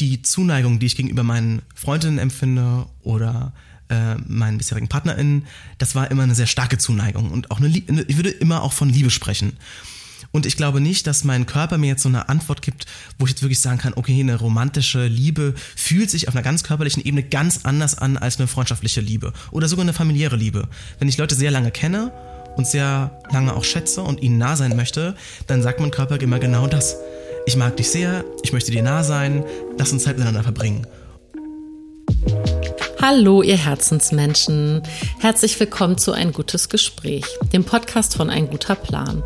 die Zuneigung, die ich gegenüber meinen Freundinnen empfinde oder äh, meinen bisherigen PartnerInnen, das war immer eine sehr starke Zuneigung und auch eine, eine, ich würde immer auch von Liebe sprechen. Und ich glaube nicht, dass mein Körper mir jetzt so eine Antwort gibt, wo ich jetzt wirklich sagen kann, okay, eine romantische Liebe fühlt sich auf einer ganz körperlichen Ebene ganz anders an als eine freundschaftliche Liebe oder sogar eine familiäre Liebe. Wenn ich Leute sehr lange kenne und sehr lange auch schätze und ihnen nah sein möchte, dann sagt mein Körper immer genau das. Ich mag dich sehr, ich möchte dir nah sein, lass uns Zeit miteinander verbringen. Hallo, ihr Herzensmenschen. Herzlich willkommen zu Ein gutes Gespräch, dem Podcast von Ein guter Plan.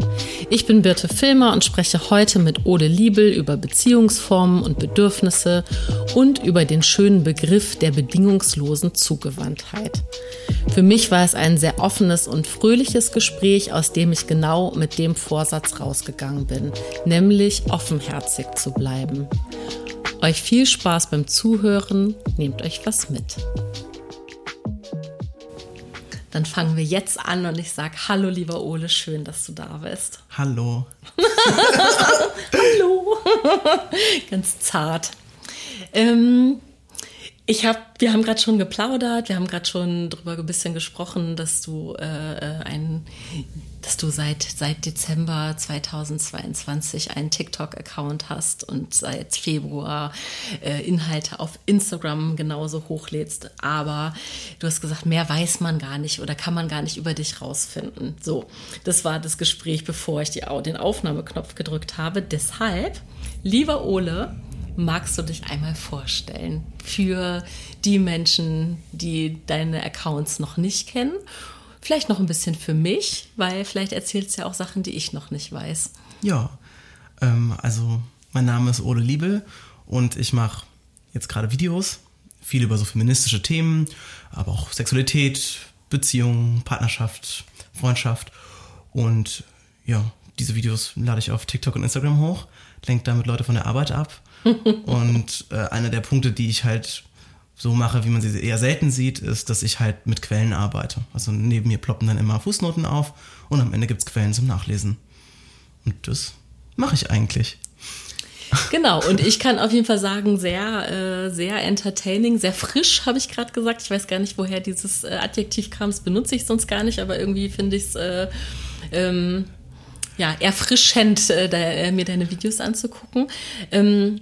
Ich bin Birte Filmer und spreche heute mit Ode Liebel über Beziehungsformen und Bedürfnisse und über den schönen Begriff der bedingungslosen Zugewandtheit. Für mich war es ein sehr offenes und fröhliches Gespräch, aus dem ich genau mit dem Vorsatz rausgegangen bin, nämlich offenherzig zu bleiben. Euch viel Spaß beim Zuhören, nehmt euch was mit. Dann fangen wir jetzt an und ich sage Hallo, lieber Ole, schön, dass du da bist. Hallo. Hallo. Ganz zart. Ähm, ich habe, wir haben gerade schon geplaudert, wir haben gerade schon darüber ein bisschen gesprochen, dass du äh, äh, ein, dass du seit seit Dezember 2022 einen TikTok-Account hast und seit Februar äh, Inhalte auf Instagram genauso hochlädst. Aber du hast gesagt, mehr weiß man gar nicht oder kann man gar nicht über dich rausfinden. So, das war das Gespräch, bevor ich die, den Aufnahmeknopf gedrückt habe. Deshalb, lieber Ole, magst du dich einmal vorstellen für die Menschen, die deine Accounts noch nicht kennen? Vielleicht noch ein bisschen für mich, weil vielleicht erzählst du ja auch Sachen, die ich noch nicht weiß. Ja, ähm, also mein Name ist Ole Liebel und ich mache jetzt gerade Videos, viel über so feministische Themen, aber auch Sexualität, Beziehung, Partnerschaft, Freundschaft und ja, diese Videos lade ich auf TikTok und Instagram hoch, lenke damit Leute von der Arbeit ab und äh, einer der Punkte, die ich halt so mache, wie man sie eher selten sieht, ist, dass ich halt mit Quellen arbeite. Also neben mir ploppen dann immer Fußnoten auf und am Ende gibt es Quellen zum Nachlesen. Und das mache ich eigentlich. Genau, und ich kann auf jeden Fall sagen, sehr, äh, sehr entertaining, sehr frisch, habe ich gerade gesagt. Ich weiß gar nicht, woher dieses äh, Adjektiv kam, das benutze ich sonst gar nicht, aber irgendwie finde ich es äh, ähm, ja, erfrischend, äh, da, äh, mir deine Videos anzugucken. Ähm,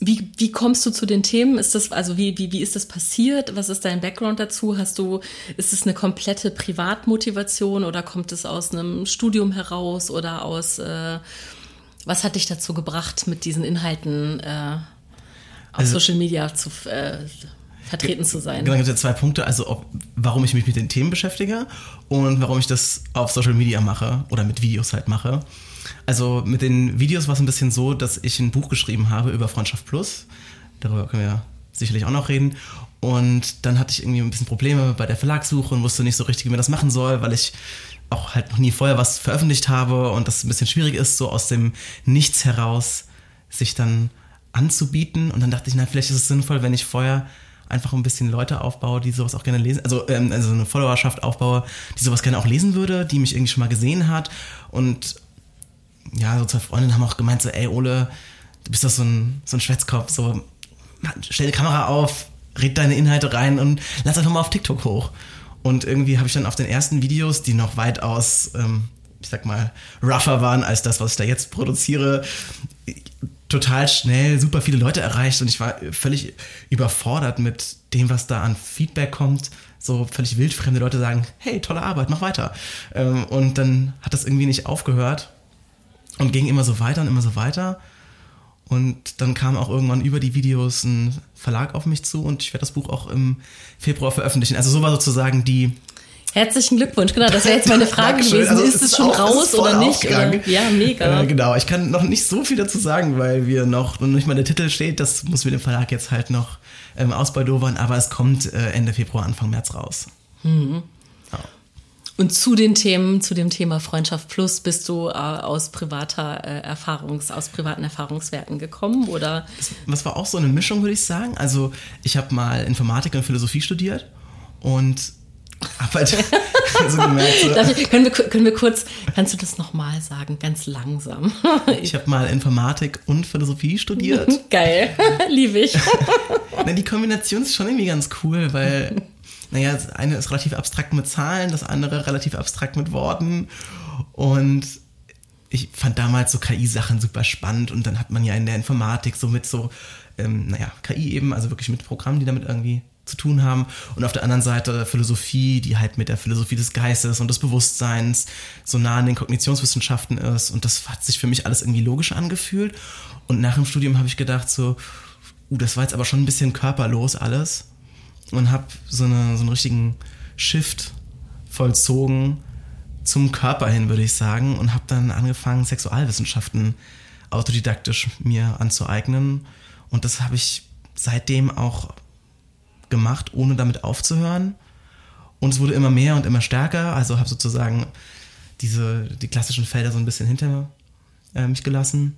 wie, wie kommst du zu den Themen? Ist das, also wie, wie, wie ist das passiert? Was ist dein Background dazu? Hast du, ist es eine komplette Privatmotivation oder kommt es aus einem Studium heraus oder aus, äh, was hat dich dazu gebracht, mit diesen Inhalten äh, auf also, Social Media zu äh, vertreten zu sein? Genau, gibt es ja zwei Punkte. Also, ob, warum ich mich mit den Themen beschäftige und warum ich das auf Social Media mache oder mit Videos halt mache. Also mit den Videos war es ein bisschen so, dass ich ein Buch geschrieben habe über Freundschaft Plus. Darüber können wir sicherlich auch noch reden. Und dann hatte ich irgendwie ein bisschen Probleme bei der Verlagssuche und wusste nicht so richtig, wie man das machen soll, weil ich auch halt noch nie vorher was veröffentlicht habe und das ein bisschen schwierig ist, so aus dem Nichts heraus sich dann anzubieten. Und dann dachte ich, na, vielleicht ist es sinnvoll, wenn ich vorher einfach ein bisschen Leute aufbaue, die sowas auch gerne lesen, also, ähm, also eine Followerschaft aufbaue, die sowas gerne auch lesen würde, die mich irgendwie schon mal gesehen hat und ja, so zwei Freundinnen haben auch gemeint, so, ey Ole, du bist doch so ein, so ein Schwätzkopf, so, stell die Kamera auf, red deine Inhalte rein und lass einfach mal auf TikTok hoch. Und irgendwie habe ich dann auf den ersten Videos, die noch weitaus, ähm, ich sag mal, rougher waren als das, was ich da jetzt produziere, total schnell super viele Leute erreicht und ich war völlig überfordert mit dem, was da an Feedback kommt. So völlig wildfremde Leute sagen, hey, tolle Arbeit, mach weiter. Ähm, und dann hat das irgendwie nicht aufgehört. Und ging immer so weiter und immer so weiter. Und dann kam auch irgendwann über die Videos ein Verlag auf mich zu und ich werde das Buch auch im Februar veröffentlichen. Also so war sozusagen die. Herzlichen Glückwunsch, genau, das wäre jetzt meine Frage gewesen. Also ist es, schon auch, raus oder nicht? Oder? Ja, mega. Äh, genau, ich kann noch nicht so viel dazu sagen, weil wir noch, noch nicht mal der Titel steht, das muss mit dem Verlag jetzt halt noch ähm, ausbaldowern, aber es kommt äh, Ende Februar, Anfang März raus. Mhm. Und zu den Themen, zu dem Thema Freundschaft Plus bist du äh, aus privater äh, Erfahrungs, aus privaten Erfahrungswerten gekommen oder? Das, das war auch so eine Mischung, würde ich sagen. Also ich habe mal Informatik und Philosophie studiert und habe halt so gemerkt, so. Ich, können, wir, können wir kurz, kannst du das nochmal sagen, ganz langsam? Ich habe mal Informatik und Philosophie studiert. Geil, liebe ich. Na, die Kombination ist schon irgendwie ganz cool, weil, naja, das eine ist relativ abstrakt mit Zahlen, das andere relativ abstrakt mit Worten. Und ich fand damals so KI-Sachen super spannend und dann hat man ja in der Informatik so mit so, ähm, naja, KI eben, also wirklich mit Programmen, die damit irgendwie zu tun haben. Und auf der anderen Seite Philosophie, die halt mit der Philosophie des Geistes und des Bewusstseins so nah an den Kognitionswissenschaften ist. Und das hat sich für mich alles irgendwie logisch angefühlt. Und nach dem Studium habe ich gedacht so, uh, das war jetzt aber schon ein bisschen körperlos alles. Und habe so, eine, so einen richtigen Shift vollzogen zum Körper hin, würde ich sagen. Und habe dann angefangen, Sexualwissenschaften autodidaktisch mir anzueignen. Und das habe ich seitdem auch gemacht, ohne damit aufzuhören. Und es wurde immer mehr und immer stärker. Also habe sozusagen diese, die klassischen Felder so ein bisschen hinter äh, mich gelassen.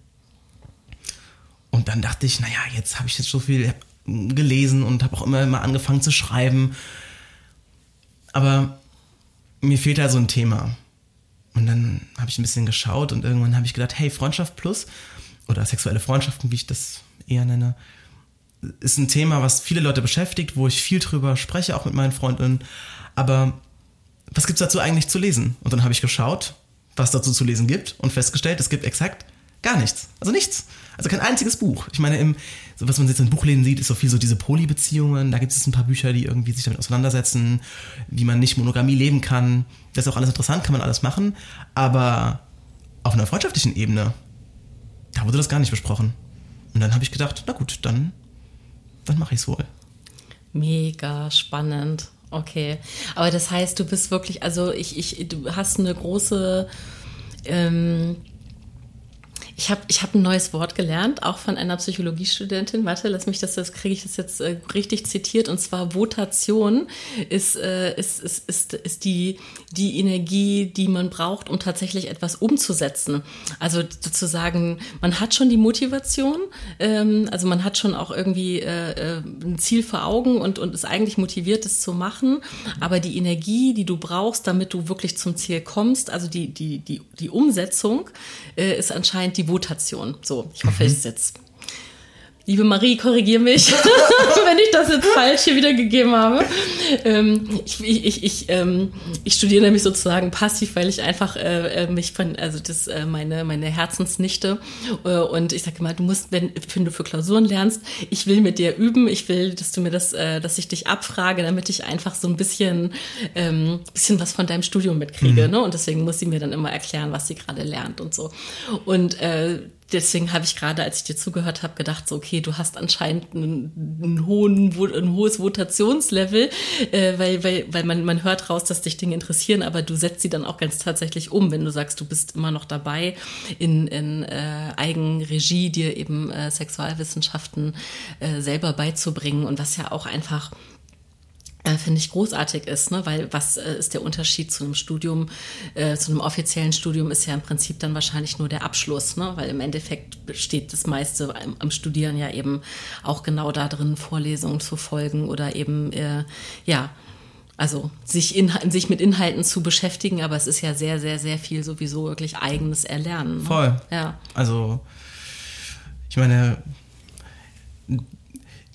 Und dann dachte ich, naja, jetzt habe ich jetzt so viel gelesen und habe auch immer mal angefangen zu schreiben. Aber mir fehlt da so ein Thema. Und dann habe ich ein bisschen geschaut und irgendwann habe ich gedacht, hey, Freundschaft plus oder sexuelle Freundschaften, wie ich das eher nenne, ist ein Thema, was viele Leute beschäftigt, wo ich viel drüber spreche, auch mit meinen Freundinnen. Aber was gibt es dazu eigentlich zu lesen? Und dann habe ich geschaut, was dazu zu lesen gibt und festgestellt, es gibt exakt gar nichts. Also nichts. Also kein einziges Buch. Ich meine, im, so was man jetzt in Buchläden sieht, ist so viel so diese Polybeziehungen. Da gibt es ein paar Bücher, die irgendwie sich damit auseinandersetzen, wie man nicht Monogamie leben kann. Das ist auch alles interessant, kann man alles machen. Aber auf einer freundschaftlichen Ebene, da wurde das gar nicht besprochen. Und dann habe ich gedacht, na gut, dann dann mache ich es wohl. Mega spannend. Okay. Aber das heißt, du bist wirklich, also ich, ich, du hast eine große ähm, ich habe ich hab ein neues Wort gelernt, auch von einer Psychologiestudentin. Warte, lass mich das, das kriege ich das jetzt äh, richtig zitiert. Und zwar Votation ist, äh, ist, ist, ist, ist die, die Energie, die man braucht, um tatsächlich etwas umzusetzen. Also sozusagen, man hat schon die Motivation, ähm, also man hat schon auch irgendwie äh, äh, ein Ziel vor Augen und, und ist eigentlich motiviert, es zu machen. Aber die Energie, die du brauchst, damit du wirklich zum Ziel kommst, also die, die, die, die Umsetzung, äh, ist anscheinend die Votation. So, ich hoffe, mhm. es ist jetzt Liebe Marie, korrigier mich, wenn ich das jetzt falsch hier wiedergegeben habe. Ähm, ich, ich, ich, ähm, ich studiere nämlich sozusagen passiv, weil ich einfach äh, äh mich von, also das äh, meine meine Herzensnichte äh, und ich sage immer, du musst, wenn, wenn du für Klausuren lernst, ich will mit dir üben, ich will, dass du mir das, äh, dass ich dich abfrage, damit ich einfach so ein bisschen, ähm, bisschen was von deinem Studium mitkriege, mhm. ne? Und deswegen muss sie mir dann immer erklären, was sie gerade lernt und so. Und äh, deswegen habe ich gerade, als ich dir zugehört habe, gedacht, so, okay, du hast anscheinend einen, einen hohen, ein hohes Votationslevel, äh, weil, weil, weil man, man hört raus, dass dich Dinge interessieren, aber du setzt sie dann auch ganz tatsächlich um, wenn du sagst, du bist immer noch dabei, in, in äh, Eigenregie dir eben äh, Sexualwissenschaften äh, selber beizubringen und was ja auch einfach äh, finde ich großartig ist, ne? weil was äh, ist der Unterschied zu einem Studium, äh, zu einem offiziellen Studium ist ja im Prinzip dann wahrscheinlich nur der Abschluss, ne? weil im Endeffekt steht das meiste am, am Studieren ja eben auch genau da drin, Vorlesungen zu folgen oder eben, äh, ja, also sich, in, sich mit Inhalten zu beschäftigen, aber es ist ja sehr, sehr, sehr viel sowieso wirklich eigenes Erlernen. Ne? Voll. Ja. Also, ich meine,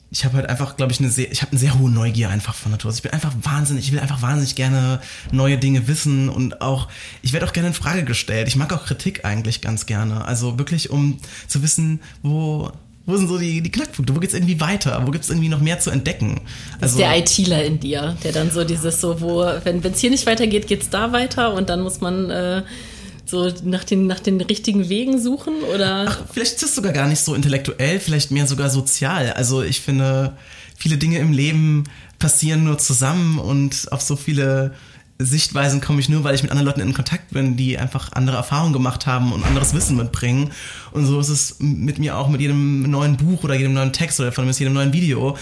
ich habe halt einfach, glaube ich, eine sehr, ich habe eine sehr hohe Neugier einfach von Natur aus. Ich bin einfach wahnsinnig, ich will einfach wahnsinnig gerne neue Dinge wissen und auch, ich werde auch gerne in Frage gestellt. Ich mag auch Kritik eigentlich ganz gerne. Also wirklich, um zu wissen, wo, wo sind so die, die Knackpunkte? Wo geht's irgendwie weiter? Wo gibt's irgendwie noch mehr zu entdecken? Also, das ist der ITler in dir, der dann so dieses so, wo, wenn es hier nicht weitergeht, geht's da weiter und dann muss man äh, so nach den, nach den richtigen Wegen suchen oder? Ach, vielleicht ist es sogar gar nicht so intellektuell, vielleicht mehr sogar sozial. Also ich finde, viele Dinge im Leben passieren nur zusammen und auf so viele Sichtweisen komme ich nur, weil ich mit anderen Leuten in Kontakt bin, die einfach andere Erfahrungen gemacht haben und anderes Wissen mitbringen. Und so ist es mit mir auch mit jedem neuen Buch oder jedem neuen Text oder von jedem neuen Video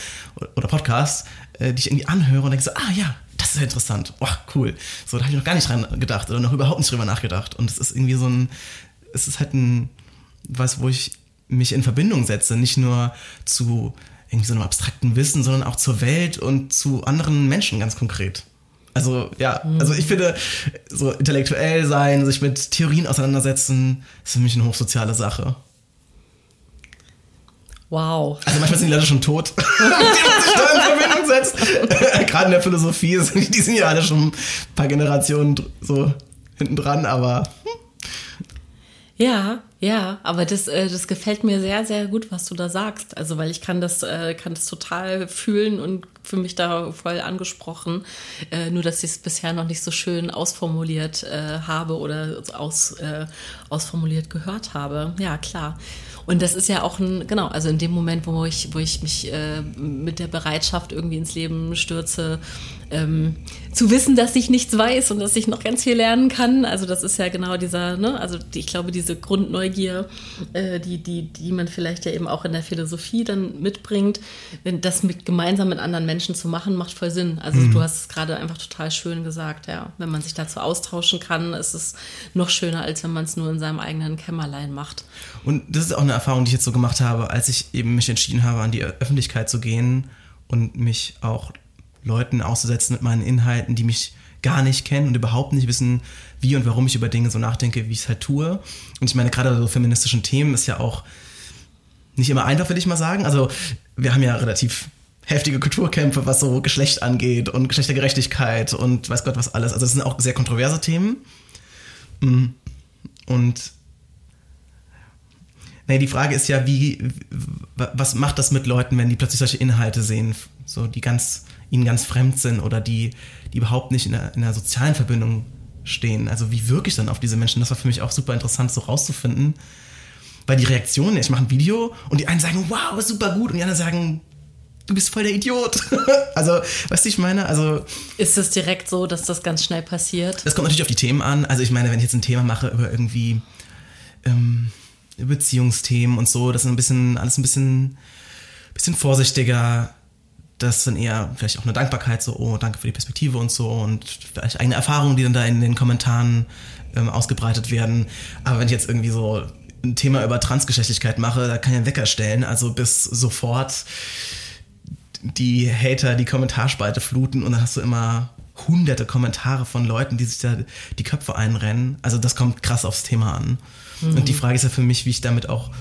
oder Podcast, äh, die ich irgendwie anhöre und denke so, ah ja, das ist interessant. Oh, cool. So, da habe ich noch gar nicht dran gedacht oder noch überhaupt nicht drüber nachgedacht. Und es ist irgendwie so ein, es ist halt ein, was, wo ich mich in Verbindung setze, nicht nur zu irgendwie so einem abstrakten Wissen, sondern auch zur Welt und zu anderen Menschen ganz konkret. Also ja, also ich finde, so intellektuell sein, sich mit Theorien auseinandersetzen, ist für mich eine hochsoziale Sache. Wow. Also manchmal sind die Leute schon tot, die man sich da in Verbindung setzt. Gerade in der Philosophie, sind, die sind ja alle schon ein paar Generationen so hinten dran, aber Ja, ja, aber das, äh, das gefällt mir sehr, sehr gut, was du da sagst. Also, weil ich kann das, äh, kann das total fühlen und für mich da voll angesprochen. Äh, nur, dass ich es bisher noch nicht so schön ausformuliert habe oder aus, ausformuliert gehört habe. Ja, klar. Und das ist ja auch ein, genau, also in dem Moment, wo ich, wo ich mich äh, mit der Bereitschaft irgendwie ins Leben stürze, ähm, zu wissen, dass ich nichts weiß und dass ich noch ganz viel lernen kann. Also das ist ja genau dieser, ne, also ich glaube, diese Grundneugier, äh, die, die, die man vielleicht ja eben auch in der Philosophie dann mitbringt, wenn das mit gemeinsam mit anderen Menschen zu machen, macht voll Sinn. Also du hast es gerade einfach total schön gesagt, ja. Wenn man sich dazu austauschen kann, ist es noch schöner, als wenn man es nur in seinem eigenen Kämmerlein macht. Und das ist auch eine Erfahrung, die ich jetzt so gemacht habe, als ich eben mich entschieden habe, an die Öffentlichkeit zu gehen und mich auch Leuten auszusetzen mit meinen Inhalten, die mich gar nicht kennen und überhaupt nicht wissen, wie und warum ich über Dinge so nachdenke, wie ich es halt tue. Und ich meine, gerade so feministischen Themen ist ja auch nicht immer einfach, würde ich mal sagen. Also wir haben ja relativ heftige Kulturkämpfe, was so Geschlecht angeht und Geschlechtergerechtigkeit und weiß Gott was alles. Also das sind auch sehr kontroverse Themen. Mm. Und Nee, die Frage ist ja, wie, was macht das mit Leuten, wenn die plötzlich solche Inhalte sehen, so die ganz, ihnen ganz fremd sind oder die, die überhaupt nicht in einer, in einer sozialen Verbindung stehen. Also wie wirke ich dann auf diese Menschen? Das war für mich auch super interessant, so rauszufinden. Weil die Reaktionen, ich mache ein Video und die einen sagen, wow, super gut und die anderen sagen, du bist voll der Idiot. also, weißt du, ich meine, also. Ist es direkt so, dass das ganz schnell passiert? Das kommt natürlich auf die Themen an. Also, ich meine, wenn ich jetzt ein Thema mache über irgendwie ähm, Beziehungsthemen und so, das ist ein bisschen, alles ein bisschen, bisschen vorsichtiger. Das sind eher vielleicht auch eine Dankbarkeit, so, oh, danke für die Perspektive und so und vielleicht eigene Erfahrungen, die dann da in den Kommentaren ähm, ausgebreitet werden. Aber wenn ich jetzt irgendwie so ein Thema über Transgeschlechtlichkeit mache, da kann ich einen Wecker stellen, also bis sofort die Hater die Kommentarspalte fluten und dann hast du immer hunderte Kommentare von Leuten, die sich da die Köpfe einrennen. Also das kommt krass aufs Thema an. Mhm. Und die Frage ist ja für mich, wie ich damit auch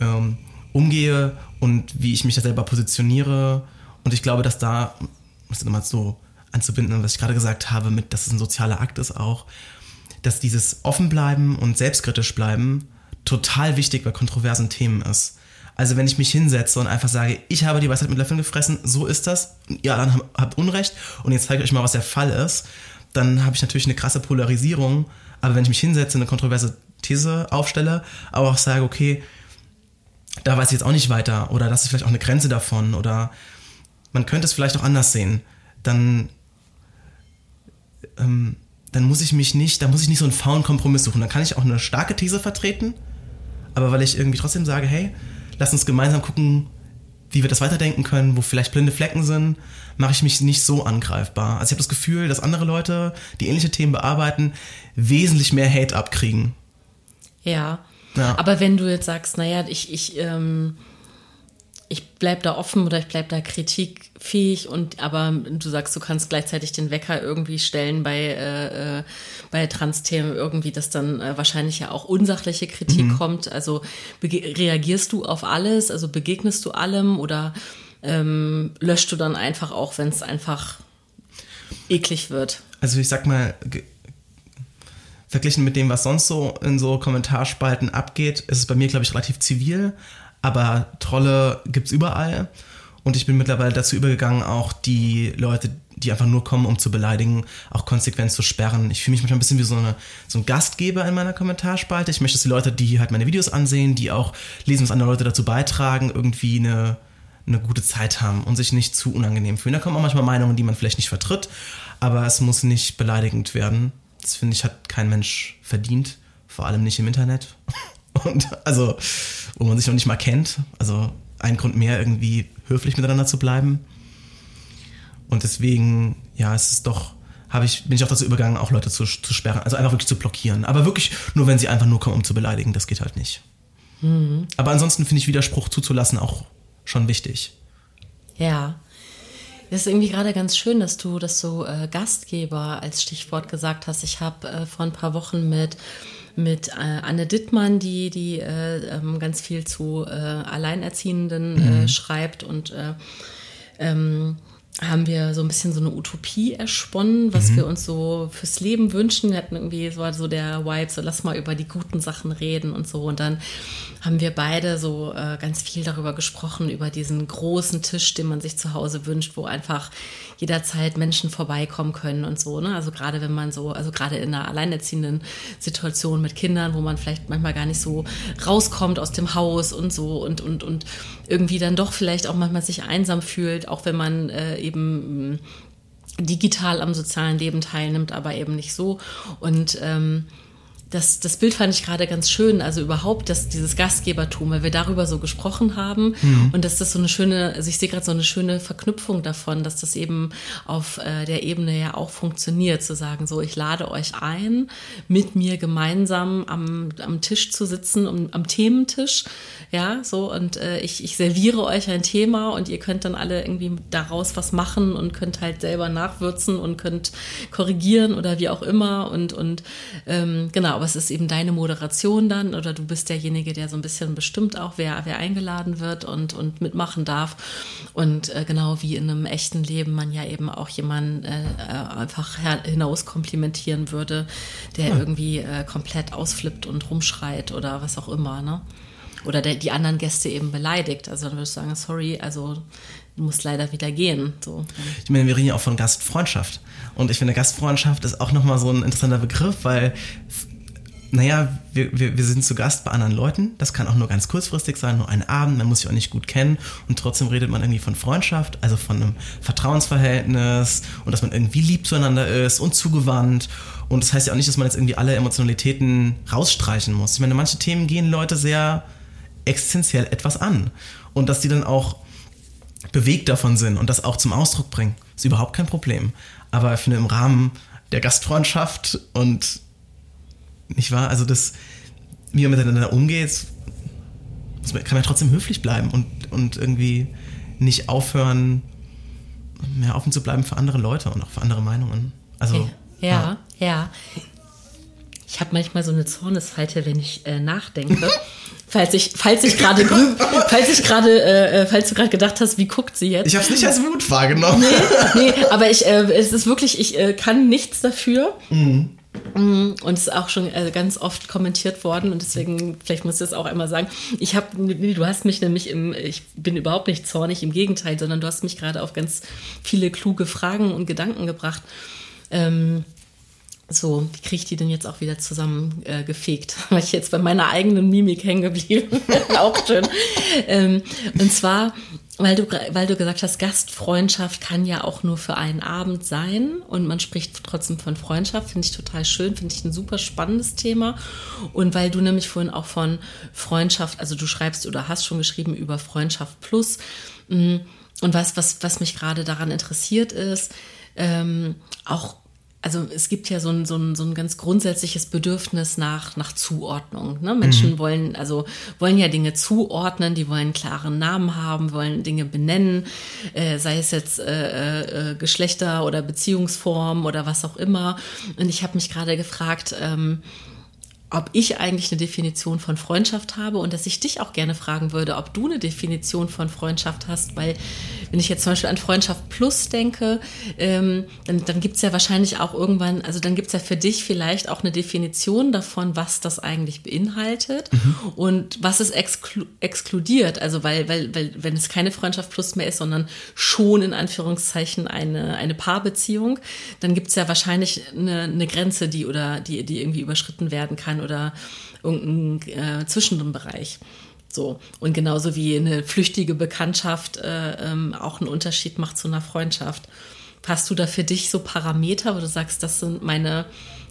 ähm, umgehe und wie ich mich da selber positioniere. Und ich glaube, dass da, um das nochmal so anzubinden, was ich gerade gesagt habe, mit, dass es ein sozialer Akt ist auch, dass dieses Offenbleiben und selbstkritisch bleiben total wichtig bei kontroversen Themen ist. Also wenn ich mich hinsetze und einfach sage, ich habe die Weisheit mit Löffeln gefressen, so ist das, ihr alle habt Unrecht und jetzt zeige ich euch mal, was der Fall ist, dann habe ich natürlich eine krasse Polarisierung. Aber wenn ich mich hinsetze, eine kontroverse These aufstelle, aber auch sage, okay, da weiß ich jetzt auch nicht weiter oder das ist vielleicht auch eine Grenze davon oder man könnte es vielleicht auch anders sehen, dann, ähm, dann muss ich mich nicht, da muss ich nicht so einen faulen Kompromiss suchen. Dann kann ich auch eine starke These vertreten, aber weil ich irgendwie trotzdem sage, hey, lass uns gemeinsam gucken, wie wir das weiterdenken können, wo vielleicht blinde Flecken sind, mache ich mich nicht so angreifbar. Also ich habe das Gefühl, dass andere Leute, die ähnliche Themen bearbeiten, wesentlich mehr Hate abkriegen. Ja. ja. Aber wenn du jetzt sagst, naja, ich, ich, ähm, ich bleib da offen oder ich bleib da kritikfähig und aber du sagst, du kannst gleichzeitig den Wecker irgendwie stellen bei, äh, äh bei Trans-Themen irgendwie, dass dann äh, wahrscheinlich ja auch unsachliche Kritik mhm. kommt. Also reagierst du auf alles, also begegnest du allem oder ähm, löscht du dann einfach auch, wenn es einfach eklig wird? Also ich sag mal, verglichen mit dem, was sonst so in so Kommentarspalten abgeht, ist es bei mir, glaube ich, relativ zivil. Aber Trolle gibt's überall. Und ich bin mittlerweile dazu übergegangen, auch die Leute, die einfach nur kommen, um zu beleidigen, auch konsequent zu sperren. Ich fühle mich manchmal ein bisschen wie so, eine, so ein Gastgeber in meiner Kommentarspalte. Ich möchte, dass die Leute, die halt meine Videos ansehen, die auch lesen, was andere Leute dazu beitragen, irgendwie eine, eine gute Zeit haben und sich nicht zu unangenehm fühlen. Da kommen auch manchmal Meinungen, die man vielleicht nicht vertritt, aber es muss nicht beleidigend werden. Das finde ich, hat kein Mensch verdient, vor allem nicht im Internet. Und also, wo man sich noch nicht mal kennt. Also ein Grund mehr, irgendwie höflich miteinander zu bleiben. Und deswegen, ja, es ist doch, habe ich, bin ich auch dazu übergegangen, auch Leute zu, zu sperren, also einfach wirklich zu blockieren. Aber wirklich nur, wenn sie einfach nur kommen, um zu beleidigen, das geht halt nicht. Mhm. Aber ansonsten finde ich Widerspruch zuzulassen auch schon wichtig. Ja. Das ist irgendwie gerade ganz schön, dass du das so äh, Gastgeber als Stichwort gesagt hast. Ich habe äh, vor ein paar Wochen mit mit äh, Anne Dittmann, die, die äh, ähm, ganz viel zu äh, Alleinerziehenden äh, mhm. schreibt und äh, ähm, haben wir so ein bisschen so eine Utopie ersponnen, was mhm. wir uns so fürs Leben wünschen. Wir hatten irgendwie, es war so der Vibe, so lass mal über die guten Sachen reden und so. Und dann haben wir beide so äh, ganz viel darüber gesprochen, über diesen großen Tisch, den man sich zu Hause wünscht, wo einfach jederzeit Menschen vorbeikommen können und so. Ne? Also gerade wenn man so, also gerade in einer alleinerziehenden Situation mit Kindern, wo man vielleicht manchmal gar nicht so rauskommt aus dem Haus und so und, und, und irgendwie dann doch vielleicht auch manchmal sich einsam fühlt, auch wenn man äh, eben mm, digital am sozialen Leben teilnimmt, aber eben nicht so. Und ähm, das, das Bild fand ich gerade ganz schön, also überhaupt dass dieses Gastgebertum, weil wir darüber so gesprochen haben mhm. und dass das so eine schöne, also ich sehe gerade so eine schöne Verknüpfung davon, dass das eben auf äh, der Ebene ja auch funktioniert, zu sagen, so ich lade euch ein, mit mir gemeinsam am, am Tisch zu sitzen, um, am Thementisch, ja, so und äh, ich, ich serviere euch ein Thema und ihr könnt dann alle irgendwie daraus was machen und könnt halt selber nachwürzen und könnt korrigieren oder wie auch immer und, und ähm, genau, aber es ist eben deine Moderation dann oder du bist derjenige, der so ein bisschen bestimmt auch, wer, wer eingeladen wird und, und mitmachen darf. Und äh, genau wie in einem echten Leben man ja eben auch jemanden äh, äh einfach hinaus komplimentieren würde, der ja. irgendwie äh, komplett ausflippt und rumschreit oder was auch immer, ne? Oder der, die anderen Gäste eben beleidigt. Also dann würdest du sagen, sorry, also du musst leider wieder gehen. So. Ich meine, wir reden ja auch von Gastfreundschaft. Und ich finde, Gastfreundschaft ist auch nochmal so ein interessanter Begriff, weil naja, wir, wir, wir sind zu Gast bei anderen Leuten. Das kann auch nur ganz kurzfristig sein, nur einen Abend, man muss sich auch nicht gut kennen und trotzdem redet man irgendwie von Freundschaft, also von einem Vertrauensverhältnis und dass man irgendwie lieb zueinander ist und zugewandt. Und das heißt ja auch nicht, dass man jetzt irgendwie alle Emotionalitäten rausstreichen muss. Ich meine, manche Themen gehen Leute sehr existenziell etwas an und dass die dann auch bewegt davon sind und das auch zum Ausdruck bringen, ist überhaupt kein Problem. Aber ich finde im Rahmen der Gastfreundschaft und nicht wahr? Also das, wie man miteinander umgeht, kann man ja trotzdem höflich bleiben und, und irgendwie nicht aufhören, mehr offen zu bleiben für andere Leute und auch für andere Meinungen. Also, ja, ja. ja. Ich habe manchmal so eine Zornesfalte, wenn ich äh, nachdenke. falls ich, falls ich gerade falls ich gerade, äh, äh, falls du gerade gedacht hast, wie guckt sie jetzt? Ich habe es nicht als Wut wahrgenommen. Nee, nee aber ich, äh, es ist wirklich, ich äh, kann nichts dafür. Mhm. Mm, und es ist auch schon äh, ganz oft kommentiert worden und deswegen, vielleicht muss ich das auch einmal sagen. Ich habe, du hast mich nämlich im, ich bin überhaupt nicht zornig, im Gegenteil, sondern du hast mich gerade auf ganz viele kluge Fragen und Gedanken gebracht. Ähm, so, wie kriege ich die denn jetzt auch wieder zusammengefegt? Äh, Weil ich jetzt bei meiner eigenen Mimik hängen geblieben auch schön. Ähm, und zwar weil du, weil du gesagt hast, Gastfreundschaft kann ja auch nur für einen Abend sein und man spricht trotzdem von Freundschaft, finde ich total schön, finde ich ein super spannendes Thema. Und weil du nämlich vorhin auch von Freundschaft, also du schreibst oder hast schon geschrieben über Freundschaft Plus. Mm, und was, was, was mich gerade daran interessiert ist, ähm, auch also es gibt ja so ein, so ein, so ein ganz grundsätzliches Bedürfnis nach, nach Zuordnung. Ne? Menschen mhm. wollen, also wollen ja Dinge zuordnen, die wollen klaren Namen haben, wollen Dinge benennen, äh, sei es jetzt äh, äh, Geschlechter oder Beziehungsform oder was auch immer. Und ich habe mich gerade gefragt, ähm, ob ich eigentlich eine Definition von Freundschaft habe und dass ich dich auch gerne fragen würde, ob du eine Definition von Freundschaft hast, weil wenn ich jetzt zum Beispiel an Freundschaft Plus denke, ähm, dann, dann gibt es ja wahrscheinlich auch irgendwann, also dann gibt es ja für dich vielleicht auch eine Definition davon, was das eigentlich beinhaltet mhm. und was es exklu exkludiert. Also weil, weil, weil, wenn es keine Freundschaft Plus mehr ist, sondern schon in Anführungszeichen eine, eine Paarbeziehung, dann gibt es ja wahrscheinlich eine, eine Grenze, die oder die, die irgendwie überschritten werden kann oder irgendein äh, Zwischenbereich. So. Und genauso wie eine flüchtige Bekanntschaft äh, ähm, auch einen Unterschied macht zu einer Freundschaft. Hast du da für dich so Parameter, wo du sagst, das sind meine,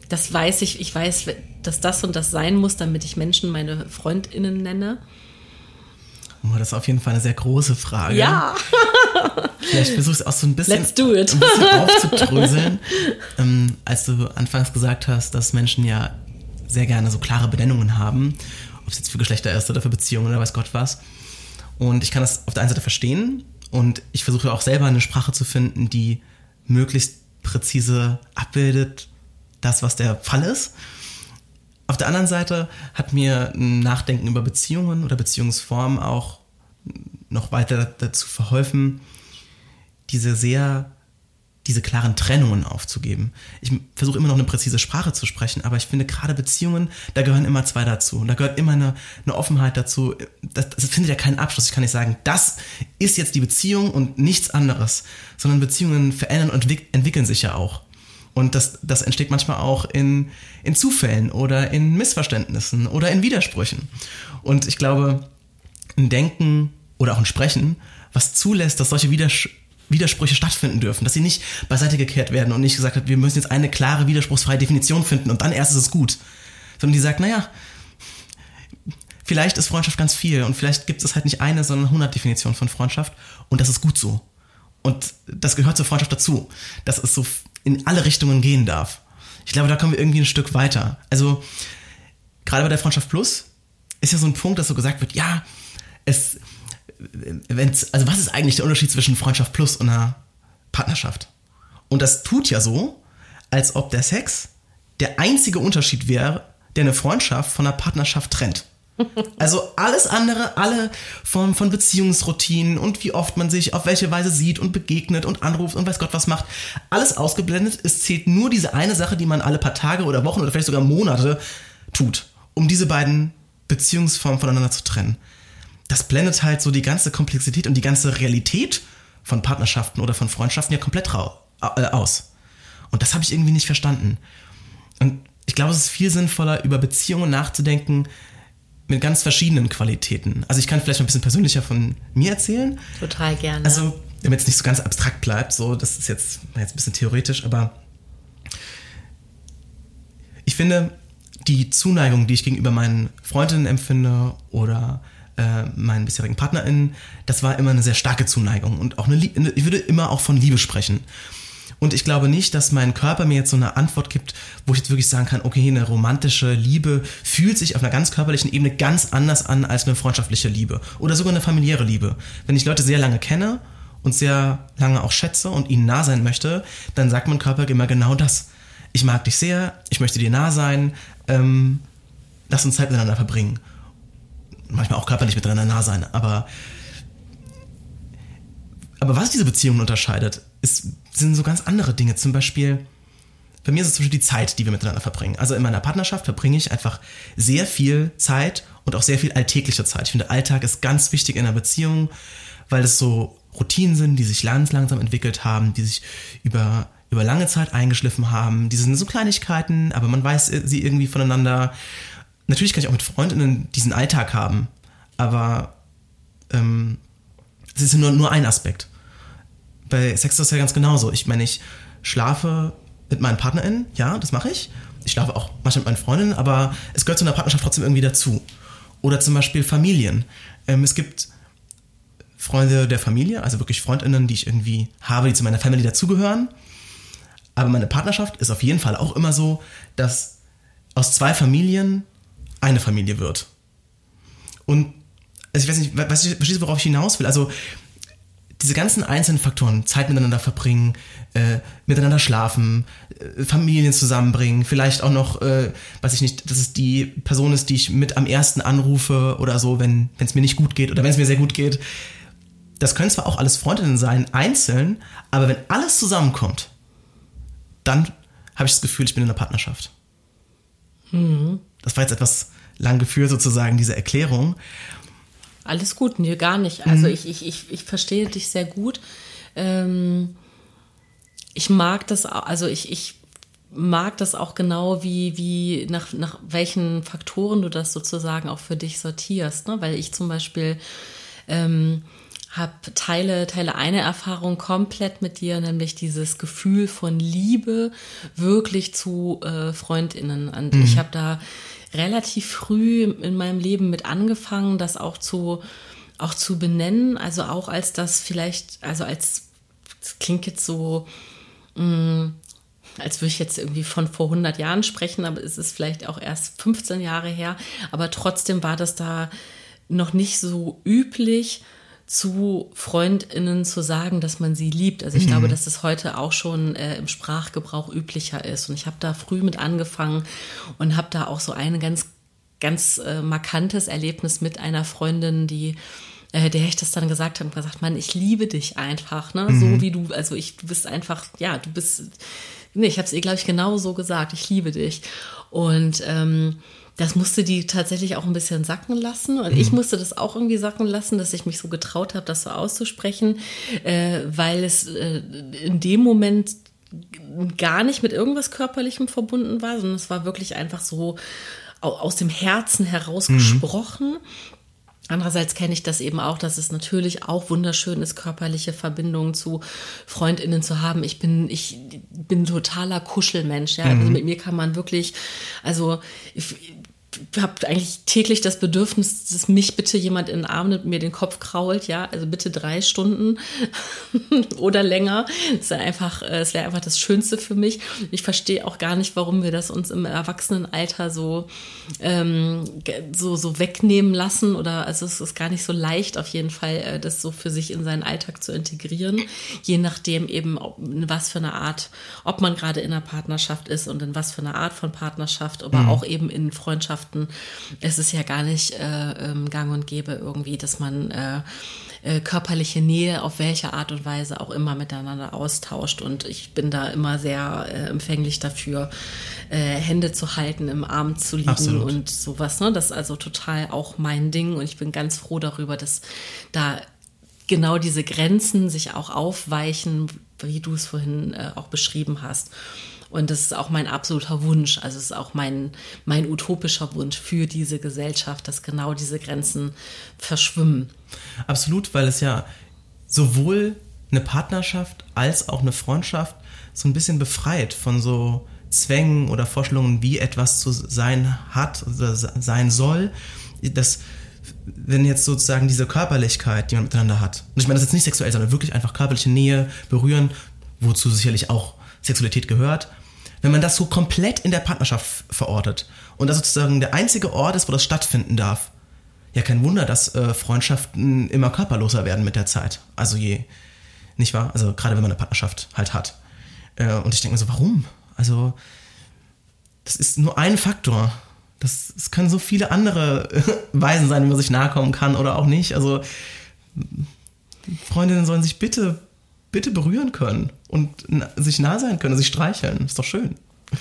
das weiß ich, ich weiß, dass das und das sein muss, damit ich Menschen meine FreundInnen nenne? Oh, das ist auf jeden Fall eine sehr große Frage. Ja. Vielleicht versuchst du auch so ein bisschen, Let's do it. ein bisschen aufzudröseln. ähm, als du anfangs gesagt hast, dass Menschen ja sehr gerne so klare Benennungen haben ob es jetzt für Geschlechter ist oder für Beziehungen oder weiß Gott was. Und ich kann das auf der einen Seite verstehen, Und ich versuche auch selber eine Sprache zu finden, die möglichst präzise abbildet, das, was der Fall ist. Auf der anderen Seite hat mir ein Nachdenken über Beziehungen oder Beziehungsformen auch noch weiter dazu verholfen, diese sehr, diese klaren Trennungen aufzugeben. Ich versuche immer noch eine präzise Sprache zu sprechen, aber ich finde gerade Beziehungen, da gehören immer zwei dazu. Und da gehört immer eine, eine Offenheit dazu. Das, das findet ja keinen Abschluss. Ich kann nicht sagen, das ist jetzt die Beziehung und nichts anderes, sondern Beziehungen verändern und entwickeln sich ja auch. Und das, das entsteht manchmal auch in, in Zufällen oder in Missverständnissen oder in Widersprüchen. Und ich glaube, ein Denken oder auch ein Sprechen, was zulässt, dass solche Widers Widersprüche stattfinden dürfen, dass sie nicht beiseite gekehrt werden und nicht gesagt hat, wir müssen jetzt eine klare, widerspruchsfreie Definition finden und dann erst ist es gut. Sondern die sagt, naja, vielleicht ist Freundschaft ganz viel und vielleicht gibt es halt nicht eine, sondern 100 Definitionen von Freundschaft und das ist gut so. Und das gehört zur Freundschaft dazu, dass es so in alle Richtungen gehen darf. Ich glaube, da kommen wir irgendwie ein Stück weiter. Also, gerade bei der Freundschaft Plus ist ja so ein Punkt, dass so gesagt wird, ja, es, wenn's, also was ist eigentlich der Unterschied zwischen Freundschaft Plus und einer Partnerschaft? Und das tut ja so, als ob der Sex der einzige Unterschied wäre, der eine Freundschaft von einer Partnerschaft trennt. Also alles andere, alle Formen von Beziehungsroutinen und wie oft man sich auf welche Weise sieht und begegnet und anruft und weiß Gott was macht, alles ausgeblendet. Es zählt nur diese eine Sache, die man alle paar Tage oder Wochen oder vielleicht sogar Monate tut, um diese beiden Beziehungsformen voneinander zu trennen. Das blendet halt so die ganze Komplexität und die ganze Realität von Partnerschaften oder von Freundschaften ja komplett äh, aus. Und das habe ich irgendwie nicht verstanden. Und ich glaube, es ist viel sinnvoller, über Beziehungen nachzudenken, mit ganz verschiedenen Qualitäten. Also ich kann vielleicht noch ein bisschen persönlicher von mir erzählen. Total gerne. Also, damit es nicht so ganz abstrakt bleibt, so, das ist jetzt, jetzt ein bisschen theoretisch, aber ich finde, die Zuneigung, die ich gegenüber meinen Freundinnen empfinde oder äh, meinen bisherigen PartnerInnen, das war immer eine sehr starke Zuneigung und auch eine, ich würde immer auch von Liebe sprechen. Und ich glaube nicht, dass mein Körper mir jetzt so eine Antwort gibt, wo ich jetzt wirklich sagen kann, okay, eine romantische Liebe fühlt sich auf einer ganz körperlichen Ebene ganz anders an als eine freundschaftliche Liebe oder sogar eine familiäre Liebe. Wenn ich Leute sehr lange kenne und sehr lange auch schätze und ihnen nah sein möchte, dann sagt mein Körper immer genau das. Ich mag dich sehr, ich möchte dir nah sein, ähm, lass uns Zeit miteinander verbringen. Manchmal auch körperlich miteinander nah sein, aber aber was diese Beziehungen unterscheidet, ist, sind so ganz andere Dinge. Zum Beispiel, bei mir ist es zum Beispiel die Zeit, die wir miteinander verbringen. Also in meiner Partnerschaft verbringe ich einfach sehr viel Zeit und auch sehr viel alltägliche Zeit. Ich finde, Alltag ist ganz wichtig in einer Beziehung, weil es so Routinen sind, die sich ganz langsam entwickelt haben, die sich über, über lange Zeit eingeschliffen haben. Die sind so Kleinigkeiten, aber man weiß sie irgendwie voneinander. Natürlich kann ich auch mit Freundinnen diesen Alltag haben, aber ähm, es ist nur, nur ein Aspekt. Bei Sex ist das ja ganz genauso. Ich meine, ich schlafe mit meinen PartnerInnen, ja, das mache ich. Ich schlafe auch manchmal mit meinen Freundinnen, aber es gehört zu einer Partnerschaft trotzdem irgendwie dazu. Oder zum Beispiel Familien. Ähm, es gibt Freunde der Familie, also wirklich FreundInnen, die ich irgendwie habe, die zu meiner Family dazugehören. Aber meine Partnerschaft ist auf jeden Fall auch immer so, dass aus zwei Familien eine Familie wird. Und also ich weiß nicht, ich, verstehst du, worauf ich hinaus will? Also diese ganzen einzelnen Faktoren, Zeit miteinander verbringen, äh, miteinander schlafen, äh, Familien zusammenbringen, vielleicht auch noch, äh, weiß ich nicht, dass es die Person ist, die ich mit am ersten anrufe oder so, wenn es mir nicht gut geht oder wenn es mir sehr gut geht. Das können zwar auch alles Freundinnen sein, einzeln, aber wenn alles zusammenkommt, dann habe ich das Gefühl, ich bin in einer Partnerschaft. Mhm. Das war jetzt etwas lang geführt sozusagen, diese Erklärung. Alles gut, nee, gar nicht. Also mhm. ich, ich, ich, ich verstehe dich sehr gut. Ähm, ich mag das, also ich, ich mag das auch genau, wie, wie nach, nach welchen Faktoren du das sozusagen auch für dich sortierst. Ne? Weil ich zum Beispiel ähm, habe teile, teile eine Erfahrung komplett mit dir, nämlich dieses Gefühl von Liebe wirklich zu äh, FreundInnen. Und mhm. ich habe da relativ früh in meinem Leben mit angefangen, das auch zu, auch zu benennen. Also auch als das vielleicht, also als, das klingt jetzt so, mh, mm, als würde ich jetzt irgendwie von vor 100 Jahren sprechen, aber es ist vielleicht auch erst 15 Jahre her. Aber trotzdem war das da noch nicht so üblich, zu Freundinnen zu sagen, dass man sie liebt. Also ich mhm. glaube, dass das heute auch schon äh, im Sprachgebrauch üblicher ist. Und ich habe da früh mit angefangen und habe da auch so ein ganz, ganz äh, markantes Erlebnis mit einer Freundin, die äh, der ich das dann gesagt habe und gesagt, Mann, ich liebe dich einfach, ne? Mhm. So wie du, also ich, du bist einfach, ja, du bist, nee, ich habe es ihr, glaube ich, genau so gesagt, ich liebe dich. Und ähm, das musste die tatsächlich auch ein bisschen sacken lassen. Und mhm. ich musste das auch irgendwie sacken lassen, dass ich mich so getraut habe, das so auszusprechen, äh, weil es äh, in dem Moment gar nicht mit irgendwas Körperlichem verbunden war, sondern es war wirklich einfach so aus dem Herzen heraus mhm. gesprochen. Andererseits kenne ich das eben auch, dass es natürlich auch wunderschön ist, körperliche Verbindungen zu Freundinnen zu haben. Ich bin, ich bin totaler Kuschelmensch, ja. Also mhm. Also mit mir kann man wirklich, also ich, habe eigentlich täglich das Bedürfnis, dass mich bitte jemand in den Arm nimmt, mir den Kopf krault, ja, also bitte drei Stunden oder länger. Es wäre einfach, äh, es wäre einfach das Schönste für mich. Ich verstehe auch gar nicht, warum wir das uns im Erwachsenenalter so ähm, so so wegnehmen lassen oder also es ist gar nicht so leicht auf jeden Fall, äh, das so für sich in seinen Alltag zu integrieren, je nachdem eben ob, in was für eine Art, ob man gerade in einer Partnerschaft ist und in was für eine Art von Partnerschaft, aber mhm. auch eben in Es ist ja gar nicht äh, ähm, gang und gäbe irgendwie, dass man äh, äh, körperliche Nähe auf welche Art und Weise auch immer miteinander austauscht. Und ich bin da immer sehr äh, empfänglich dafür, äh, Hände zu halten, im Arm zu liegen Absolut. und sowas. Ne? Das ist also total auch mein Ding. Und ich bin ganz froh darüber, dass da genau diese Grenzen sich auch aufweichen, wie du es vorhin äh, auch beschrieben hast. Und das ist auch mein absoluter Wunsch. Also es ist auch mein, mein utopischer Wunsch für diese Gesellschaft, dass genau diese Grenzen verschwimmen. Absolut, weil es ja sowohl eine Partnerschaft als auch eine Freundschaft so ein bisschen befreit von so Zwängen oder Vorstellungen, wie etwas zu sein hat oder sein soll. Das, wenn jetzt sozusagen diese Körperlichkeit, die man miteinander hat, und ich meine das jetzt nicht sexuell, sondern wirklich einfach körperliche Nähe, berühren, wozu sicherlich auch Sexualität gehört, wenn man das so komplett in der Partnerschaft verortet und das sozusagen der einzige Ort ist, wo das stattfinden darf, ja, kein Wunder, dass äh, Freundschaften immer körperloser werden mit der Zeit. Also je, nicht wahr? Also gerade wenn man eine Partnerschaft halt hat. Äh, und ich denke mir so, warum? Also, das ist nur ein Faktor. Das, es können so viele andere Weisen sein, wie man sich nahe kommen kann oder auch nicht. Also, Freundinnen sollen sich bitte bitte berühren können und sich nah sein können, sich streicheln. Ist doch schön.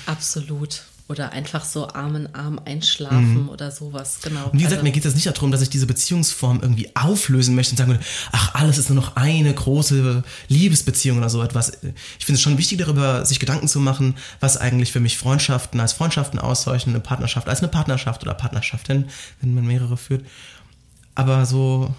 Absolut. Oder einfach so Arm in Arm einschlafen mhm. oder sowas, genau. Und wie gesagt, also, mir geht es nicht darum, dass ich diese Beziehungsform irgendwie auflösen möchte und sagen würde, ach, alles ist nur noch eine große Liebesbeziehung oder so etwas. Ich finde es schon wichtig, darüber sich Gedanken zu machen, was eigentlich für mich Freundschaften als Freundschaften auszeichnen, eine Partnerschaft als eine Partnerschaft oder Partnerschaftin, wenn man mehrere führt. Aber so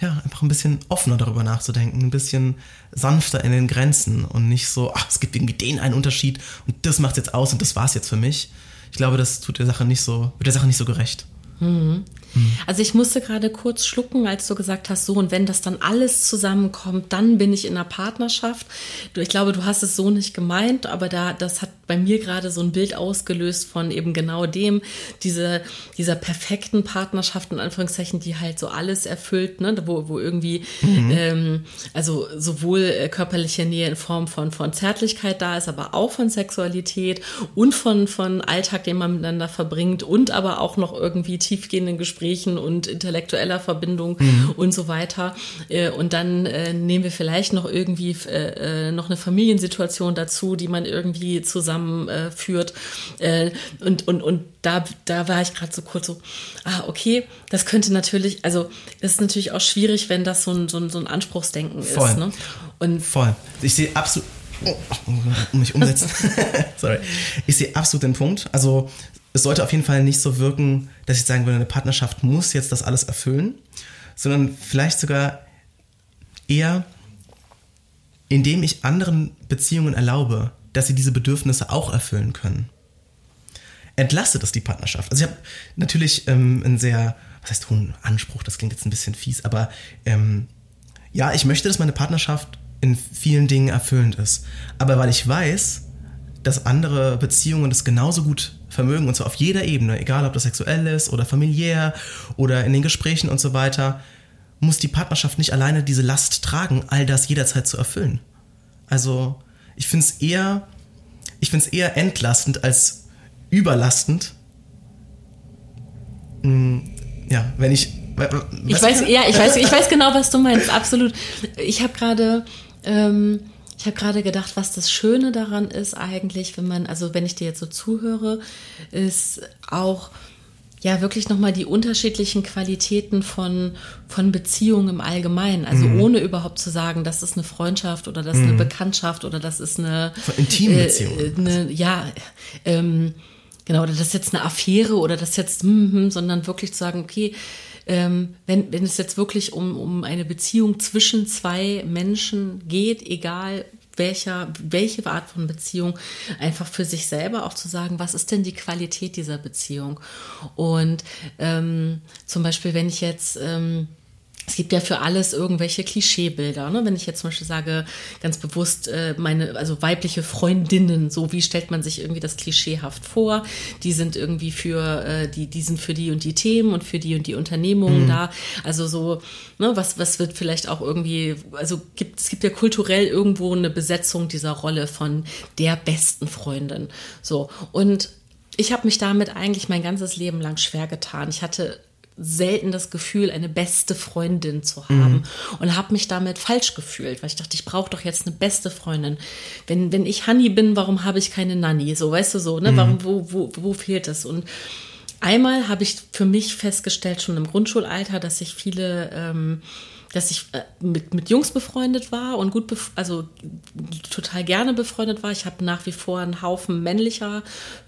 ja, einfach ein bisschen offener darüber nachzudenken, ein bisschen sanfter in den Grenzen und nicht so, ach, es gibt irgendwie den einen Unterschied und das macht jetzt aus und das war's jetzt für mich. Ich glaube, das tut der Sache nicht so, wird der Sache nicht so gerecht. Mhm. Mhm. Also ich musste gerade kurz schlucken, als du gesagt hast, so und wenn das dann alles zusammenkommt, dann bin ich in einer Partnerschaft. Ich glaube, du hast es so nicht gemeint, aber da das hat bei mir gerade so ein Bild ausgelöst von eben genau dem, diese, dieser perfekten Partnerschaft in Anführungszeichen, die halt so alles erfüllt, ne, wo, wo irgendwie mhm. ähm, also sowohl äh, körperliche Nähe in Form von von Zärtlichkeit da ist, aber auch von Sexualität und von von Alltag, den man miteinander verbringt und aber auch noch irgendwie tiefgehenden Gesprächen Gesprächen und intellektueller Verbindung mhm. und so weiter. Äh, und dann äh, nehmen wir vielleicht noch irgendwie äh, noch eine Familiensituation dazu, die man irgendwie zusammenführt. und, und, und da, da war ich gerade so kurz so, ah, okay, das könnte natürlich, also das ist natürlich auch schwierig, wenn das so ein, so ein, so ein Anspruchsdenken Voll. ist. Ne? Und Voll. Ich sehe absolut. Oh, mich umsetzen. Sorry. Ich sehe absolut den Punkt. Also es sollte auf jeden Fall nicht so wirken, dass ich sagen würde, eine Partnerschaft muss jetzt das alles erfüllen, sondern vielleicht sogar eher, indem ich anderen Beziehungen erlaube, dass sie diese Bedürfnisse auch erfüllen können. Entlastet das die Partnerschaft. Also ich habe natürlich ähm, einen sehr, was heißt hohen Anspruch, das klingt jetzt ein bisschen fies, aber ähm, ja, ich möchte, dass meine Partnerschaft in vielen Dingen erfüllend ist. Aber weil ich weiß, dass andere Beziehungen das genauso gut vermögen und zwar auf jeder Ebene, egal ob das sexuell ist oder familiär oder in den Gesprächen und so weiter. muss die Partnerschaft nicht alleine diese Last tragen, all das jederzeit zu erfüllen. Also ich finde es eher, ich finde es eher entlastend als überlastend. Hm, ja, wenn ich. Ich weiß, ja, ich weiß, ich weiß genau, was du meinst. Absolut. Ich habe gerade. Ähm, ich habe gerade gedacht, was das Schöne daran ist eigentlich, wenn man, also wenn ich dir jetzt so zuhöre, ist auch ja wirklich nochmal die unterschiedlichen Qualitäten von, von Beziehungen im Allgemeinen. Also mhm. ohne überhaupt zu sagen, das ist eine Freundschaft oder das ist mhm. eine Bekanntschaft oder das ist eine intime Beziehung. Äh, eine, ja, ähm, genau, oder das ist jetzt eine Affäre oder das ist jetzt, mm, sondern wirklich zu sagen, okay, ähm, wenn, wenn es jetzt wirklich um, um eine Beziehung zwischen zwei Menschen geht, egal welcher, welche Art von Beziehung, einfach für sich selber auch zu sagen, was ist denn die Qualität dieser Beziehung? Und ähm, zum Beispiel, wenn ich jetzt ähm, es gibt ja für alles irgendwelche Klischeebilder. Ne? Wenn ich jetzt zum Beispiel sage, ganz bewusst, äh, meine, also weibliche Freundinnen, so wie stellt man sich irgendwie das klischeehaft vor? Die sind irgendwie für, äh, die, die sind für die und die Themen und für die und die Unternehmungen mhm. da. Also so, ne, was, was wird vielleicht auch irgendwie, also gibt, es gibt ja kulturell irgendwo eine Besetzung dieser Rolle von der besten Freundin. So. Und ich habe mich damit eigentlich mein ganzes Leben lang schwer getan. Ich hatte selten das Gefühl, eine beste Freundin zu haben mhm. und habe mich damit falsch gefühlt, weil ich dachte, ich brauche doch jetzt eine beste Freundin. Wenn, wenn ich Honey bin, warum habe ich keine Nanny? So, weißt du so, ne? Mhm. Warum, wo, wo, wo fehlt es? Und einmal habe ich für mich festgestellt, schon im Grundschulalter, dass ich viele ähm, dass ich äh, mit, mit Jungs befreundet war und gut, also total gerne befreundet war. Ich habe nach wie vor einen Haufen männlicher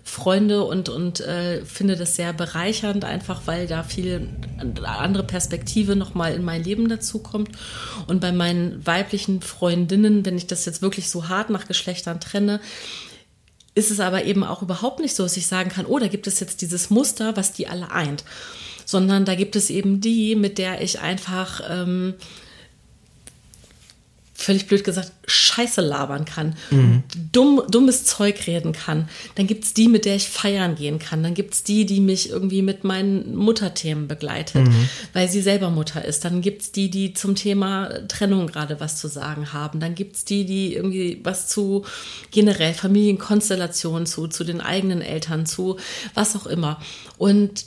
Freunde und, und äh, finde das sehr bereichernd, einfach weil da viel andere Perspektive nochmal in mein Leben dazu kommt. Und bei meinen weiblichen Freundinnen, wenn ich das jetzt wirklich so hart nach Geschlechtern trenne, ist es aber eben auch überhaupt nicht so, dass ich sagen kann, oh, da gibt es jetzt dieses Muster, was die alle eint sondern da gibt es eben die, mit der ich einfach ähm, völlig blöd gesagt, Scheiße labern kann, mhm. dumm, dummes Zeug reden kann. Dann gibt es die, mit der ich feiern gehen kann. Dann gibt es die, die mich irgendwie mit meinen Mutterthemen begleitet, mhm. weil sie selber Mutter ist. Dann gibt es die, die zum Thema Trennung gerade was zu sagen haben. Dann gibt es die, die irgendwie was zu generell Familienkonstellationen zu, zu den eigenen Eltern zu, was auch immer. Und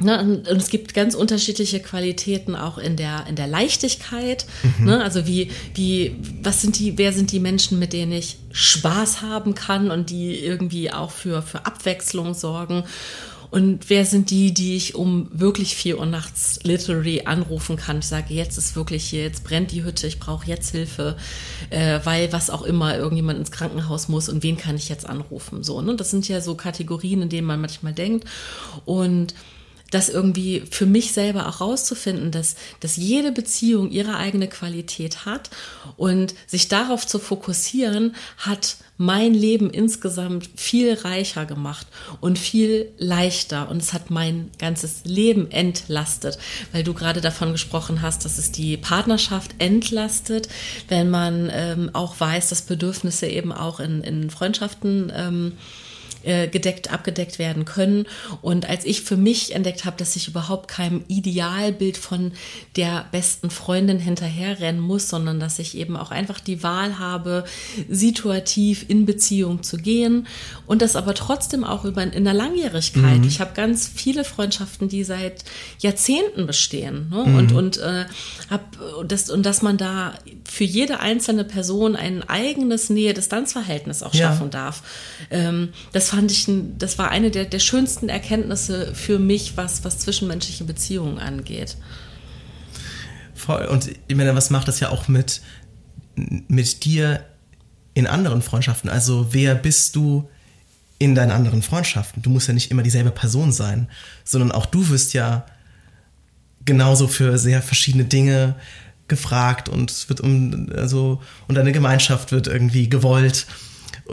Ne, und, es gibt ganz unterschiedliche Qualitäten auch in der, in der Leichtigkeit. Mhm. Ne, also wie, wie, was sind die, wer sind die Menschen, mit denen ich Spaß haben kann und die irgendwie auch für, für Abwechslung sorgen? Und wer sind die, die ich um wirklich vier Uhr nachts literally anrufen kann? Ich sage, jetzt ist wirklich hier, jetzt brennt die Hütte, ich brauche jetzt Hilfe, äh, weil was auch immer, irgendjemand ins Krankenhaus muss und wen kann ich jetzt anrufen? So, ne? Das sind ja so Kategorien, in denen man manchmal denkt. Und das irgendwie für mich selber auch rauszufinden, dass, dass jede Beziehung ihre eigene Qualität hat und sich darauf zu fokussieren, hat mein Leben insgesamt viel reicher gemacht und viel leichter und es hat mein ganzes Leben entlastet, weil du gerade davon gesprochen hast, dass es die Partnerschaft entlastet, wenn man ähm, auch weiß, dass Bedürfnisse eben auch in, in Freundschaften ähm, äh, gedeckt, abgedeckt werden können. Und als ich für mich entdeckt habe, dass ich überhaupt keinem Idealbild von der besten Freundin hinterherrennen muss, sondern dass ich eben auch einfach die Wahl habe, situativ in Beziehung zu gehen und das aber trotzdem auch über in der Langjährigkeit. Mhm. Ich habe ganz viele Freundschaften, die seit Jahrzehnten bestehen ne? mhm. und und äh, hab das und dass man da für jede einzelne Person ein eigenes Nähe-Distanz-Verhältnis auch schaffen ja. darf. Ähm, das fand ich, das war eine der, der schönsten Erkenntnisse für mich, was, was zwischenmenschliche Beziehungen angeht. Voll. Und ich meine, was macht das ja auch mit, mit dir in anderen Freundschaften? Also, wer bist du in deinen anderen Freundschaften? Du musst ja nicht immer dieselbe Person sein, sondern auch du wirst ja genauso für sehr verschiedene Dinge gefragt und wird um, also, und deine Gemeinschaft wird irgendwie gewollt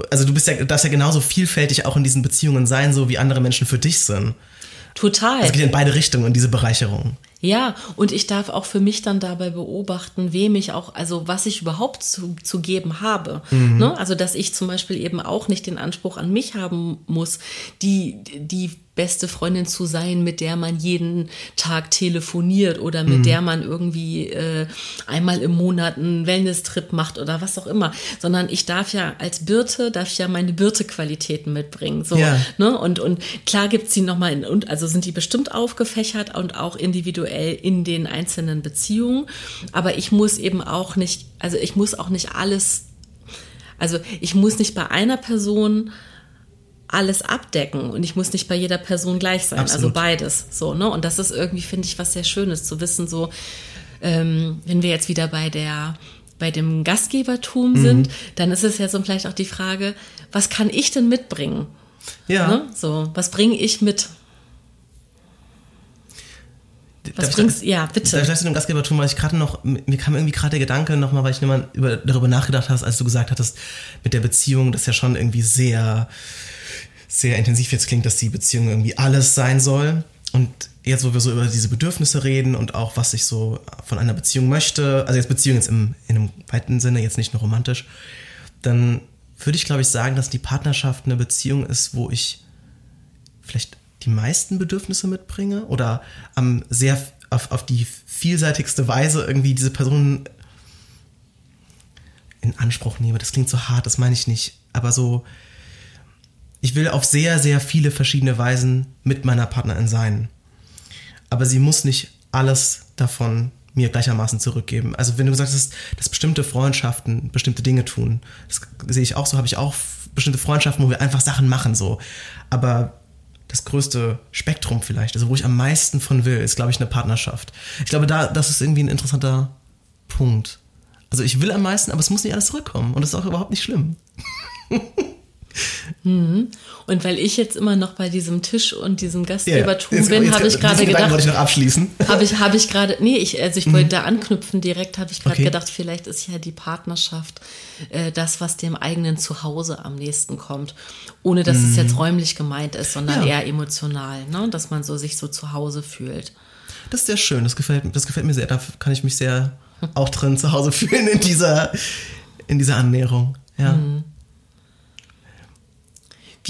also du bist ja, darfst ja genauso vielfältig auch in diesen Beziehungen sein, so wie andere Menschen für dich sind. Total. Also es geht in beide Richtungen, diese Bereicherung. Ja, und ich darf auch für mich dann dabei beobachten, wem ich auch, also was ich überhaupt zu, zu geben habe. Mhm. Ne? Also, dass ich zum Beispiel eben auch nicht den Anspruch an mich haben muss, die, die beste Freundin zu sein, mit der man jeden Tag telefoniert oder mit mhm. der man irgendwie äh, einmal im Monat einen Wellness-Trip macht oder was auch immer, sondern ich darf ja als Birte, darf ich ja meine Birte-Qualitäten mitbringen. So, ja. ne? Und, und klar gibt's die nochmal, in, und also sind die bestimmt aufgefächert und auch individuell in den einzelnen Beziehungen, aber ich muss eben auch nicht, also ich muss auch nicht alles, also ich muss nicht bei einer Person alles abdecken und ich muss nicht bei jeder Person gleich sein. Also Absolut. Also beides. So, ne? Und das ist irgendwie, finde ich, was sehr Schönes zu wissen, so, ähm, wenn wir jetzt wieder bei der bei dem Gastgebertum mhm. sind, dann ist es ja so vielleicht auch die Frage, was kann ich denn mitbringen? Ja. Ne? So, was bringe ich mit? Was darf bringst, ich, ja, bitte. Darf ich zu dem Gastgebertum, weil ich gerade noch, mir kam irgendwie gerade der Gedanke nochmal, weil ich nochmal über, darüber nachgedacht hast, als du gesagt hattest, mit der Beziehung, das ja schon irgendwie sehr, sehr intensiv jetzt klingt, dass die Beziehung irgendwie alles sein soll. Und jetzt, wo wir so über diese Bedürfnisse reden und auch was ich so von einer Beziehung möchte, also jetzt Beziehung jetzt im, in einem weiten Sinne, jetzt nicht nur romantisch, dann würde ich, glaube ich, sagen, dass die Partnerschaft eine Beziehung ist, wo ich vielleicht die meisten Bedürfnisse mitbringe oder am sehr auf, auf die vielseitigste Weise irgendwie diese Person in Anspruch nehme. Das klingt so hart, das meine ich nicht. Aber so ich will auf sehr, sehr viele verschiedene Weisen mit meiner Partnerin sein. Aber sie muss nicht alles davon mir gleichermaßen zurückgeben. Also wenn du gesagt hast, dass bestimmte Freundschaften bestimmte Dinge tun, das sehe ich auch so, habe ich auch bestimmte Freundschaften, wo wir einfach Sachen machen so. Aber das größte Spektrum vielleicht, also wo ich am meisten von will, ist, glaube ich, eine Partnerschaft. Ich glaube, da, das ist irgendwie ein interessanter Punkt. Also ich will am meisten, aber es muss nicht alles zurückkommen und das ist auch überhaupt nicht schlimm. Mhm. Und weil ich jetzt immer noch bei diesem Tisch und diesem Gastgebertum yeah. bin, habe ich gerade gedacht. wollte ich noch abschließen. Habe ich, habe ich gerade, nee, ich, also ich mhm. wollte da anknüpfen direkt, habe ich gerade okay. gedacht, vielleicht ist ja die Partnerschaft äh, das, was dem eigenen Zuhause am nächsten kommt. Ohne dass mhm. es jetzt räumlich gemeint ist, sondern ja. eher emotional, ne? dass man so sich so zu Hause fühlt. Das ist sehr schön, das gefällt, das gefällt mir sehr. Da kann ich mich sehr auch drin zu Hause fühlen in dieser, in dieser Annäherung. Ja. Mhm.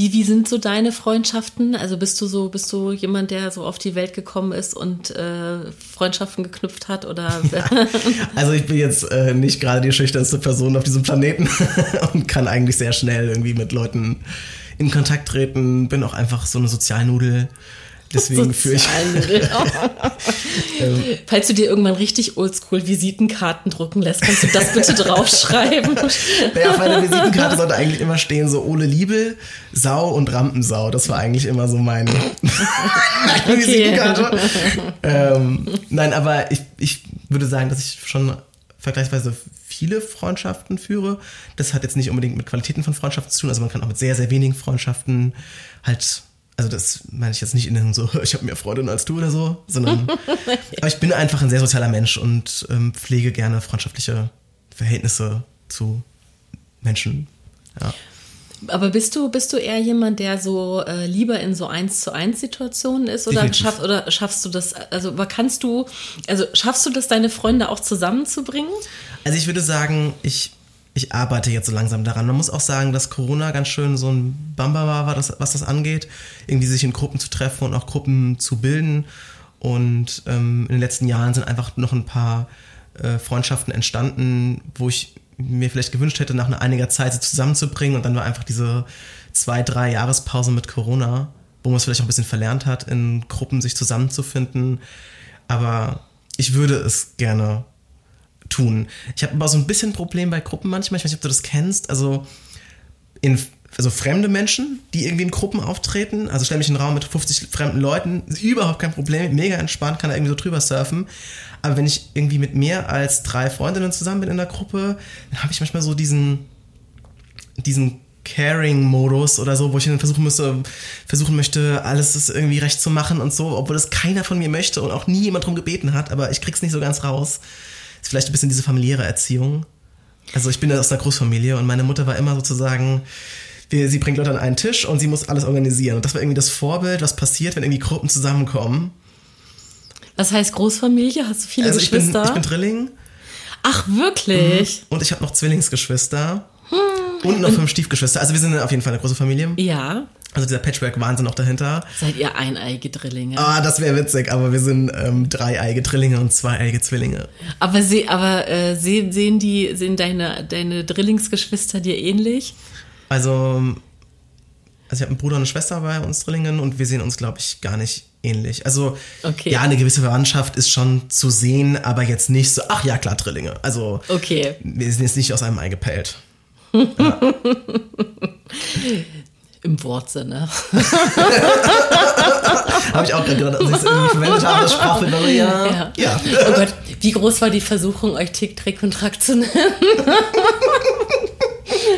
Wie, wie sind so deine Freundschaften? Also bist du so, bist du jemand, der so auf die Welt gekommen ist und äh, Freundschaften geknüpft hat? Oder? Ja, also ich bin jetzt äh, nicht gerade die schüchternste Person auf diesem Planeten und kann eigentlich sehr schnell irgendwie mit Leuten in Kontakt treten. Bin auch einfach so eine Sozialnudel. Deswegen führe ich. ähm, Falls du dir irgendwann richtig oldschool Visitenkarten drucken lässt, kannst du das bitte draufschreiben. naja, auf meiner Visitenkarte sollte eigentlich immer stehen so Ole Liebel, Sau und Rampensau. Das war eigentlich immer so meine, meine Visitenkarte. Ähm, nein, aber ich, ich würde sagen, dass ich schon vergleichsweise viele Freundschaften führe. Das hat jetzt nicht unbedingt mit Qualitäten von Freundschaften zu tun. Also man kann auch mit sehr, sehr wenigen Freundschaften halt also das meine ich jetzt nicht in einem so, ich habe mehr Freundinnen als du oder so, sondern aber ich bin einfach ein sehr sozialer Mensch und ähm, pflege gerne freundschaftliche Verhältnisse zu Menschen. Ja. Aber bist du, bist du eher jemand, der so äh, lieber in so eins zu eins Situationen ist oder, schaff, oder schaffst du das, also kannst du, also schaffst du das, deine Freunde auch zusammenzubringen? Also ich würde sagen, ich ich arbeite jetzt so langsam daran. Man muss auch sagen, dass Corona ganz schön so ein Bamba war, was das angeht. Irgendwie sich in Gruppen zu treffen und auch Gruppen zu bilden. Und ähm, in den letzten Jahren sind einfach noch ein paar äh, Freundschaften entstanden, wo ich mir vielleicht gewünscht hätte, nach einiger Zeit sie zusammenzubringen. Und dann war einfach diese zwei, drei Jahrespause mit Corona, wo man es vielleicht auch ein bisschen verlernt hat, in Gruppen sich zusammenzufinden. Aber ich würde es gerne tun. Ich habe aber so ein bisschen ein Problem bei Gruppen manchmal. Ich weiß nicht, ob du das kennst. Also in also fremde Menschen, die irgendwie in Gruppen auftreten. Also stell mich in einen Raum mit 50 fremden Leuten, ist überhaupt kein Problem, mega entspannt, kann da irgendwie so drüber surfen. Aber wenn ich irgendwie mit mehr als drei Freundinnen zusammen bin in der Gruppe, dann habe ich manchmal so diesen, diesen Caring-Modus oder so, wo ich dann versuchen müsste, versuchen möchte, alles das irgendwie recht zu machen und so, obwohl das keiner von mir möchte und auch nie jemand drum gebeten hat, aber ich krieg's nicht so ganz raus ist vielleicht ein bisschen diese familiäre Erziehung. Also ich bin ja aus einer Großfamilie und meine Mutter war immer sozusagen, sie bringt Leute an einen Tisch und sie muss alles organisieren. Und das war irgendwie das Vorbild, was passiert, wenn irgendwie Gruppen zusammenkommen. Was heißt Großfamilie? Hast du viele Also ich bin, Geschwister? ich bin Drilling Ach, wirklich? und ich habe noch Zwillingsgeschwister und noch fünf Stiefgeschwister. Also wir sind auf jeden Fall eine große Familie. Ja. Also dieser Patchwork-Wahnsinn noch dahinter. Seid ihr eineige Drillinge? Ah, das wäre witzig, aber wir sind ähm, dreieige Drillinge und zweieige Zwillinge. Aber, sie, aber äh, sehen, sehen, die, sehen deine, deine Drillingsgeschwister dir ähnlich? Also, also ich habe einen Bruder und eine Schwester bei uns Drillingen und wir sehen uns, glaube ich, gar nicht ähnlich. Also, Okay. ja, eine gewisse Verwandtschaft ist schon zu sehen, aber jetzt nicht so, ach ja, klar, Drillinge. Also, Okay. wir sind jetzt nicht aus einem Ei gepellt. Im Wortsinne. Habe ich auch gerade gedacht, als ich es irgendwie verwendet habe, das Sprachbild. Ja. Ja. ja. Oh Gott, wie groß war die Versuchung, euch Tick, Trick und Track zu nennen?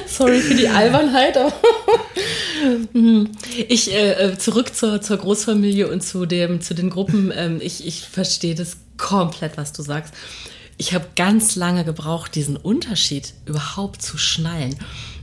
Sorry für die Albernheit, aber Hm. ich äh, äh, zurück zur, zur Großfamilie und zu dem zu den Gruppen. Ähm, ich ich verstehe das komplett, was du sagst. Ich habe ganz lange gebraucht, diesen Unterschied überhaupt zu schnallen,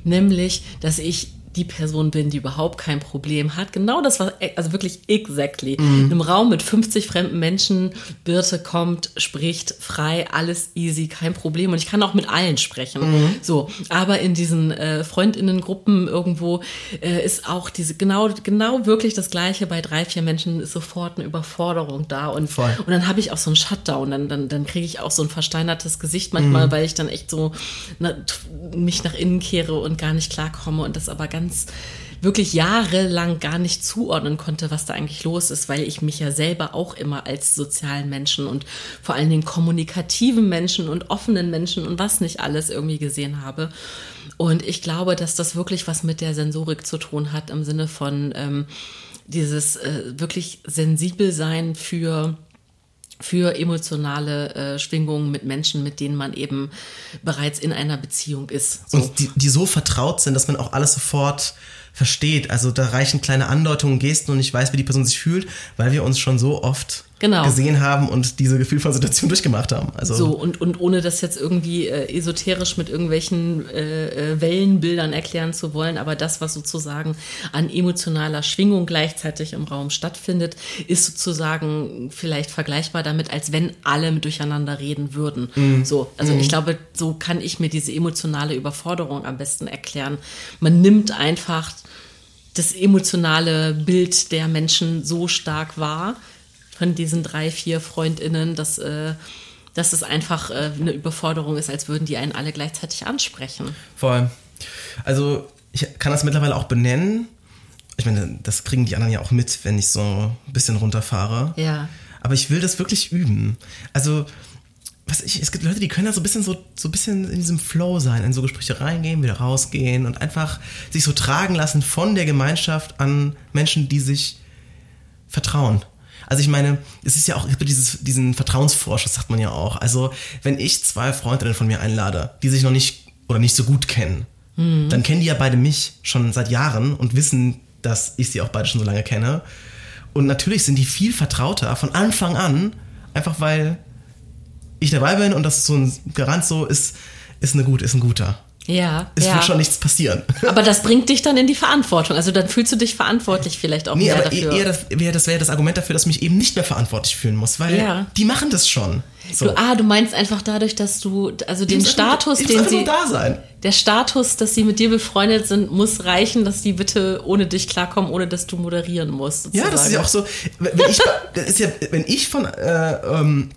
nämlich, dass ich die Person bin, die überhaupt kein Problem hat. Genau das war, also wirklich exactly. In einem Raum mit 50 fremden Menschen, Birte kommt, spricht frei, alles easy, kein Problem. Und ich kann auch mit allen sprechen. So, aber in diesen äh, Freundinnengruppen irgendwo äh, ist auch diese, genau, genau wirklich das Gleiche. Bei drei, vier Menschen ist sofort eine Überforderung da. Und, Voll. und dann habe ich auch so einen Shutdown. Dann, dann, dann kriege ich auch so ein versteinertes Gesicht manchmal, weil ich dann echt so na, t- mich nach innen kehre und gar nicht klarkomme und das aber ganz wirklich jahrelang gar nicht zuordnen konnte, was da eigentlich los ist, weil ich mich ja selber auch immer als sozialen Menschen und vor allen Dingen kommunikativen Menschen und offenen Menschen und was nicht alles irgendwie gesehen habe. Und ich glaube, dass das wirklich was mit der Sensorik zu tun hat im Sinne von ähm, dieses äh, wirklich sensibel sein für für emotionale äh, Schwingungen mit Menschen, mit denen man eben bereits in einer Beziehung ist. So. Und die, die so vertraut sind, dass man auch alles sofort versteht. Also da reichen kleine Andeutungen, Gesten und ich weiß, wie die Person sich fühlt, weil wir uns schon so oft Genau. gesehen haben und diese gefühlvolle Situation durchgemacht haben. Also So, und, und ohne das jetzt irgendwie äh, esoterisch mit irgendwelchen äh, äh, Wellenbildern erklären zu wollen, aber das, was sozusagen an emotionaler Schwingung gleichzeitig im Raum stattfindet, ist sozusagen vielleicht vergleichbar damit, als wenn alle durcheinander reden würden. So, also ich glaube, so kann ich mir diese emotionale Überforderung am besten erklären. Man nimmt einfach das emotionale Bild der Menschen so stark wahr, von diesen drei, vier FreundInnen, dass, äh, dass es einfach äh, eine Überforderung ist, als würden die einen alle gleichzeitig ansprechen. Voll. Also ich kann das mittlerweile auch benennen. Ich meine, das kriegen die anderen ja auch mit, wenn ich so ein bisschen runterfahre. Ja. Aber ich will das wirklich üben. Also, was ich, es gibt Leute, die können da so ein bisschen so, so ein bisschen in diesem Flow sein, in so Gespräche reingehen, wieder rausgehen und einfach sich so tragen lassen von der Gemeinschaft an Menschen, die sich vertrauen. Also ich meine, es ist ja auch es gibt dieses, diesen Vertrauensvorschuss, sagt man ja auch. Also wenn ich zwei Freundinnen von mir einlade, die sich noch nicht oder nicht so gut kennen, dann kennen die ja beide mich schon seit Jahren und wissen, dass ich sie auch beide schon so lange kenne. Und natürlich sind die viel vertrauter von Anfang an, einfach weil ich dabei bin und das ist so ein Garant so ist, ist eine gut, ist ein guter. Ja, Es ja. wird schon nichts passieren. aber das bringt dich dann in die Verantwortung. Also dann fühlst du dich verantwortlich vielleicht auch Nee, mehr aber dafür. eher das wäre das, wäre das Argument dafür, dass ich mich eben nicht mehr verantwortlich fühlen muss, weil Ja. die machen das schon. So. Du, ah, du meinst einfach dadurch, dass du, also den einfach- Status, muss den einfach sie, da sein. der Status, dass sie mit dir befreundet sind, muss reichen, dass die bitte ohne dich klarkommen, ohne dass du moderieren musst. Ja, das ist ja auch so. Wenn ich, ja, wenn ich von, äh, ähm,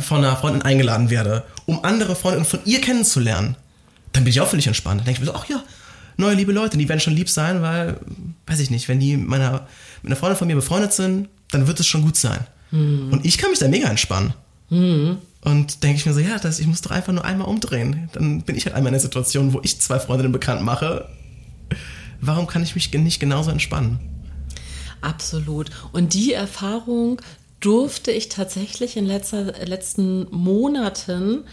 von einer Freundin eingeladen werde, um andere Freundinnen von ihr kennenzulernen, dann bin ich auch völlig entspannt. Dann denke ich mir so, ach ja, neue liebe Leute, die werden schon lieb sein, weil, weiß ich nicht, wenn die meiner, mit einer Freundin von mir befreundet sind, dann wird es schon gut sein. Und ich kann mich da mega entspannen. Und denke ich mir so, ja, das, ich muss doch einfach nur einmal umdrehen. Dann bin ich halt einmal in der Situation, wo ich zwei Freundinnen bekannt mache. Warum kann ich mich nicht genauso entspannen? Absolut. Und die Erfahrung durfte ich tatsächlich in letzter, letzten Monaten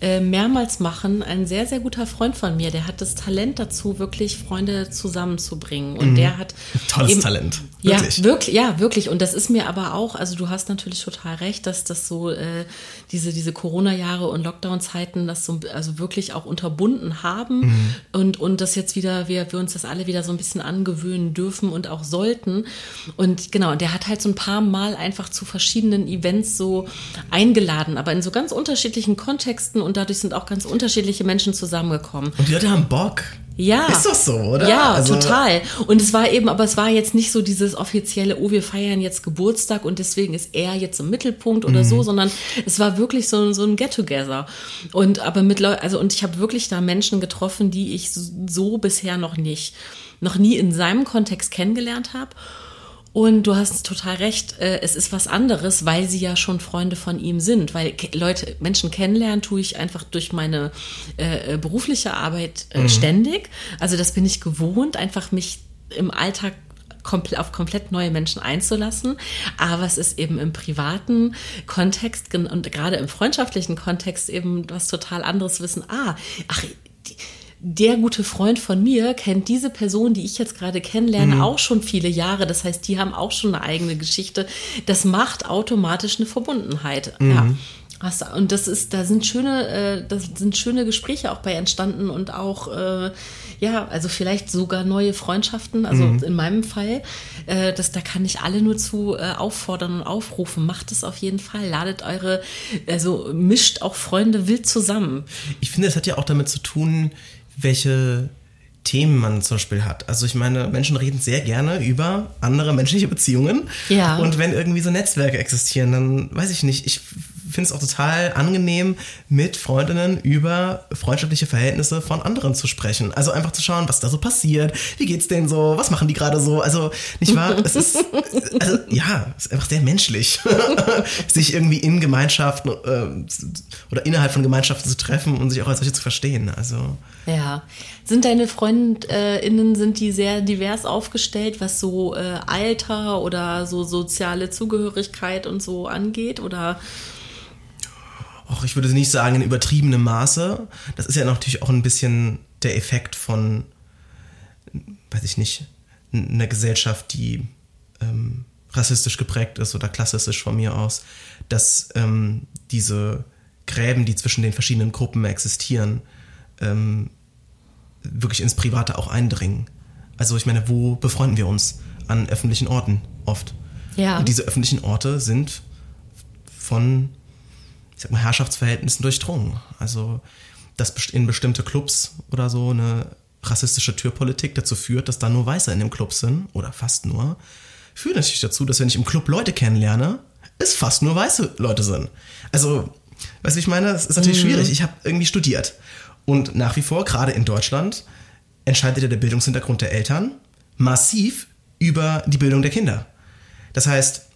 äh, mehrmals machen. Ein sehr, sehr guter Freund von mir, der hat das Talent dazu, wirklich Freunde zusammenzubringen. Und mhm. der hat. Tolles eben, Talent. Wirklich. Ja, wirklich, ja, wirklich. Und das ist mir aber auch, also du hast natürlich total recht, dass das so äh, diese, diese Corona-Jahre und Lockdown-Zeiten das so also wirklich auch unterbunden haben mhm. und, und das jetzt wieder, wir, wir uns das alle wieder so ein bisschen angewöhnen dürfen und auch sollten. Und genau, der hat halt so ein paar Mal einfach zu verschiedenen Events so eingeladen, aber in so ganz unterschiedlichen Kontexten und dadurch sind auch ganz unterschiedliche Menschen zusammengekommen. Und die Leute haben Bock. Ja. Ist doch so, oder? Ja, also, total. Und es war eben, aber es war jetzt nicht so dieses offizielle, oh, wir feiern jetzt Geburtstag und deswegen ist er jetzt im Mittelpunkt oder mhm. so, sondern es war wirklich so, so ein Get-Together. Und aber mit Leuten, also und ich habe wirklich da Menschen getroffen, die ich so bisher noch nicht, noch nie in seinem Kontext kennengelernt habe. Und du hast total recht, äh, es ist was anderes, weil sie ja schon Freunde von ihm sind. Weil Leute, Menschen kennenlernen tue ich einfach durch meine äh, äh, berufliche Arbeit äh, mhm. ständig. Also das bin ich gewohnt, einfach mich im Alltag auf komplett neue Menschen einzulassen. Aber es ist eben im privaten Kontext und gerade im freundschaftlichen Kontext eben was total anderes wissen. Ah, ach, die, der gute Freund von mir kennt diese Person, die ich jetzt gerade kennenlerne, mhm. auch schon viele Jahre. Das heißt, die haben auch schon eine eigene Geschichte. Das macht automatisch eine Verbundenheit. Mhm. Ja. Und das ist, da sind schöne, äh, das sind schöne Gespräche auch bei entstanden und auch, äh, ja, also vielleicht sogar neue Freundschaften. Also mhm. in meinem Fall, äh, das, da kann ich alle nur zu äh, auffordern und aufrufen. Macht es auf jeden Fall. Ladet eure, also mischt auch Freunde wild zusammen. Ich finde, es hat ja auch damit zu tun, welche Themen man zum Beispiel hat. Also ich meine, Menschen reden sehr gerne über andere menschliche Beziehungen. Ja. Und wenn irgendwie so Netzwerke existieren, dann weiß ich nicht, ich finde es auch total angenehm, mit Freundinnen über freundschaftliche Verhältnisse von anderen zu sprechen. Also einfach zu schauen, was da so passiert, wie geht's denen so, was machen die gerade so. Also, nicht wahr? Es ist, also, ja, es ist einfach sehr menschlich, sich irgendwie in Gemeinschaften äh, oder innerhalb von Gemeinschaften zu treffen und sich auch als solche zu verstehen. Also. Ja. Sind deine FreundInnen, sind die sehr divers aufgestellt, was so äh, Alter oder so soziale Zugehörigkeit und so angeht? Oder auch ich würde nicht sagen in übertriebenem Maße. Das ist ja natürlich auch ein bisschen der Effekt von, weiß ich nicht, einer Gesellschaft, die ähm, rassistisch geprägt ist oder klassistisch von mir aus, dass ähm, diese Gräben, die zwischen den verschiedenen Gruppen existieren, ähm, wirklich ins Private auch eindringen. Also ich meine, wo befreunden wir uns? An öffentlichen Orten oft. Ja. Und diese öffentlichen Orte sind von ich sag mal, Herrschaftsverhältnissen durchdrungen. Also, dass in bestimmte Clubs oder so eine rassistische Türpolitik dazu führt, dass da nur Weiße in dem Club sind, oder fast nur, führt natürlich dazu, dass wenn ich im Club Leute kennenlerne, es fast nur weiße Leute sind. Also, weißt du, ich meine, es ist natürlich mhm. schwierig. Ich habe irgendwie studiert. Und nach wie vor, gerade in Deutschland, entscheidet ja der Bildungshintergrund der Eltern massiv über die Bildung der Kinder. Das heißt,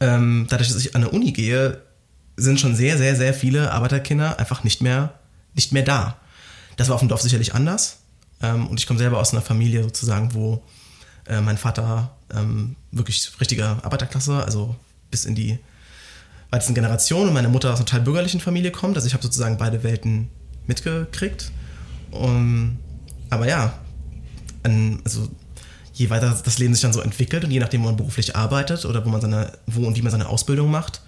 ähm, dadurch, dass ich an eine Uni gehe, sind schon sehr, sehr, sehr viele Arbeiterkinder einfach nicht mehr, nicht mehr da. Das war auf dem Dorf sicherlich anders. Ähm, und ich komme selber aus einer Familie sozusagen, wo äh, mein Vater ähm, wirklich richtiger Arbeiterklasse, also bis in die weitesten Generationen und meine Mutter aus einer total bürgerlichen Familie kommt. Also ich habe sozusagen beide Welten mitgekriegt. Um, aber ja, also je weiter das Leben sich dann so entwickelt und je nachdem, wo man beruflich arbeitet oder wo man seine, wo und wie man seine Ausbildung macht,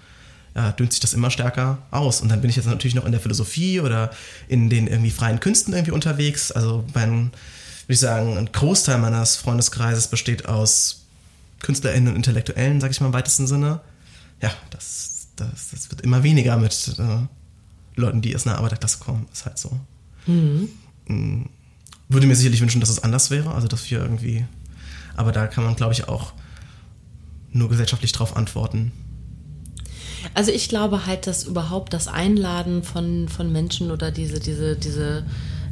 ja, dünnt sich das immer stärker aus. Und dann bin ich jetzt natürlich noch in der Philosophie oder in den irgendwie freien Künsten irgendwie unterwegs. Also mein, würde ich sagen, ein Großteil meines Freundeskreises besteht aus KünstlerInnen und Intellektuellen, sag ich mal im weitesten Sinne. Ja, das, das, das wird immer weniger mit äh, Leuten, die aus einer Arbeiterklasse kommen. Ist halt so. Mhm. Mm, würde mir sicherlich wünschen, dass es anders wäre. Also, dass wir irgendwie. Aber da kann man, glaube ich, auch nur gesellschaftlich drauf antworten. Also ich glaube halt, dass überhaupt das Einladen von, von Menschen oder diese, diese, diese,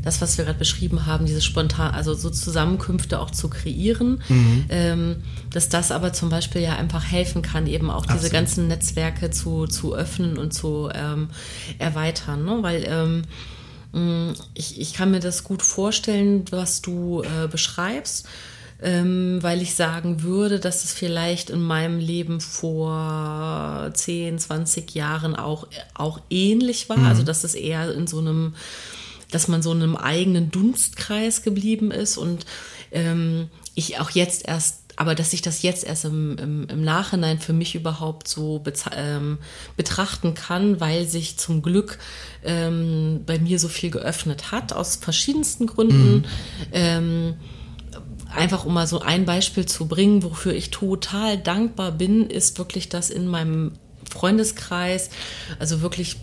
das, was wir gerade beschrieben haben, diese spontan, also so Zusammenkünfte auch zu kreieren, mhm. ähm, dass das aber zum Beispiel ja einfach helfen kann, eben auch Absolut. diese ganzen Netzwerke zu, zu öffnen und zu ähm, erweitern. Ne? Weil ähm, mm, ich, ich kann mir das gut vorstellen, was du äh, beschreibst ähm, weil ich sagen würde, dass es vielleicht in meinem Leben vor 10, 20 Jahren auch, auch ähnlich war. Mhm. Also dass es eher in so einem, dass man so in einem eigenen Dunstkreis geblieben ist und ähm, ich auch jetzt erst aber dass ich das jetzt erst im, im, im Nachhinein für mich überhaupt so ähm, betrachten kann, weil sich zum Glück ähm, bei mir so viel geöffnet hat, aus verschiedensten Gründen. Mhm. Ähm, einfach um mal so ein Beispiel zu bringen, wofür ich total dankbar bin, ist wirklich, dass in meinem Freundeskreis, also wirklich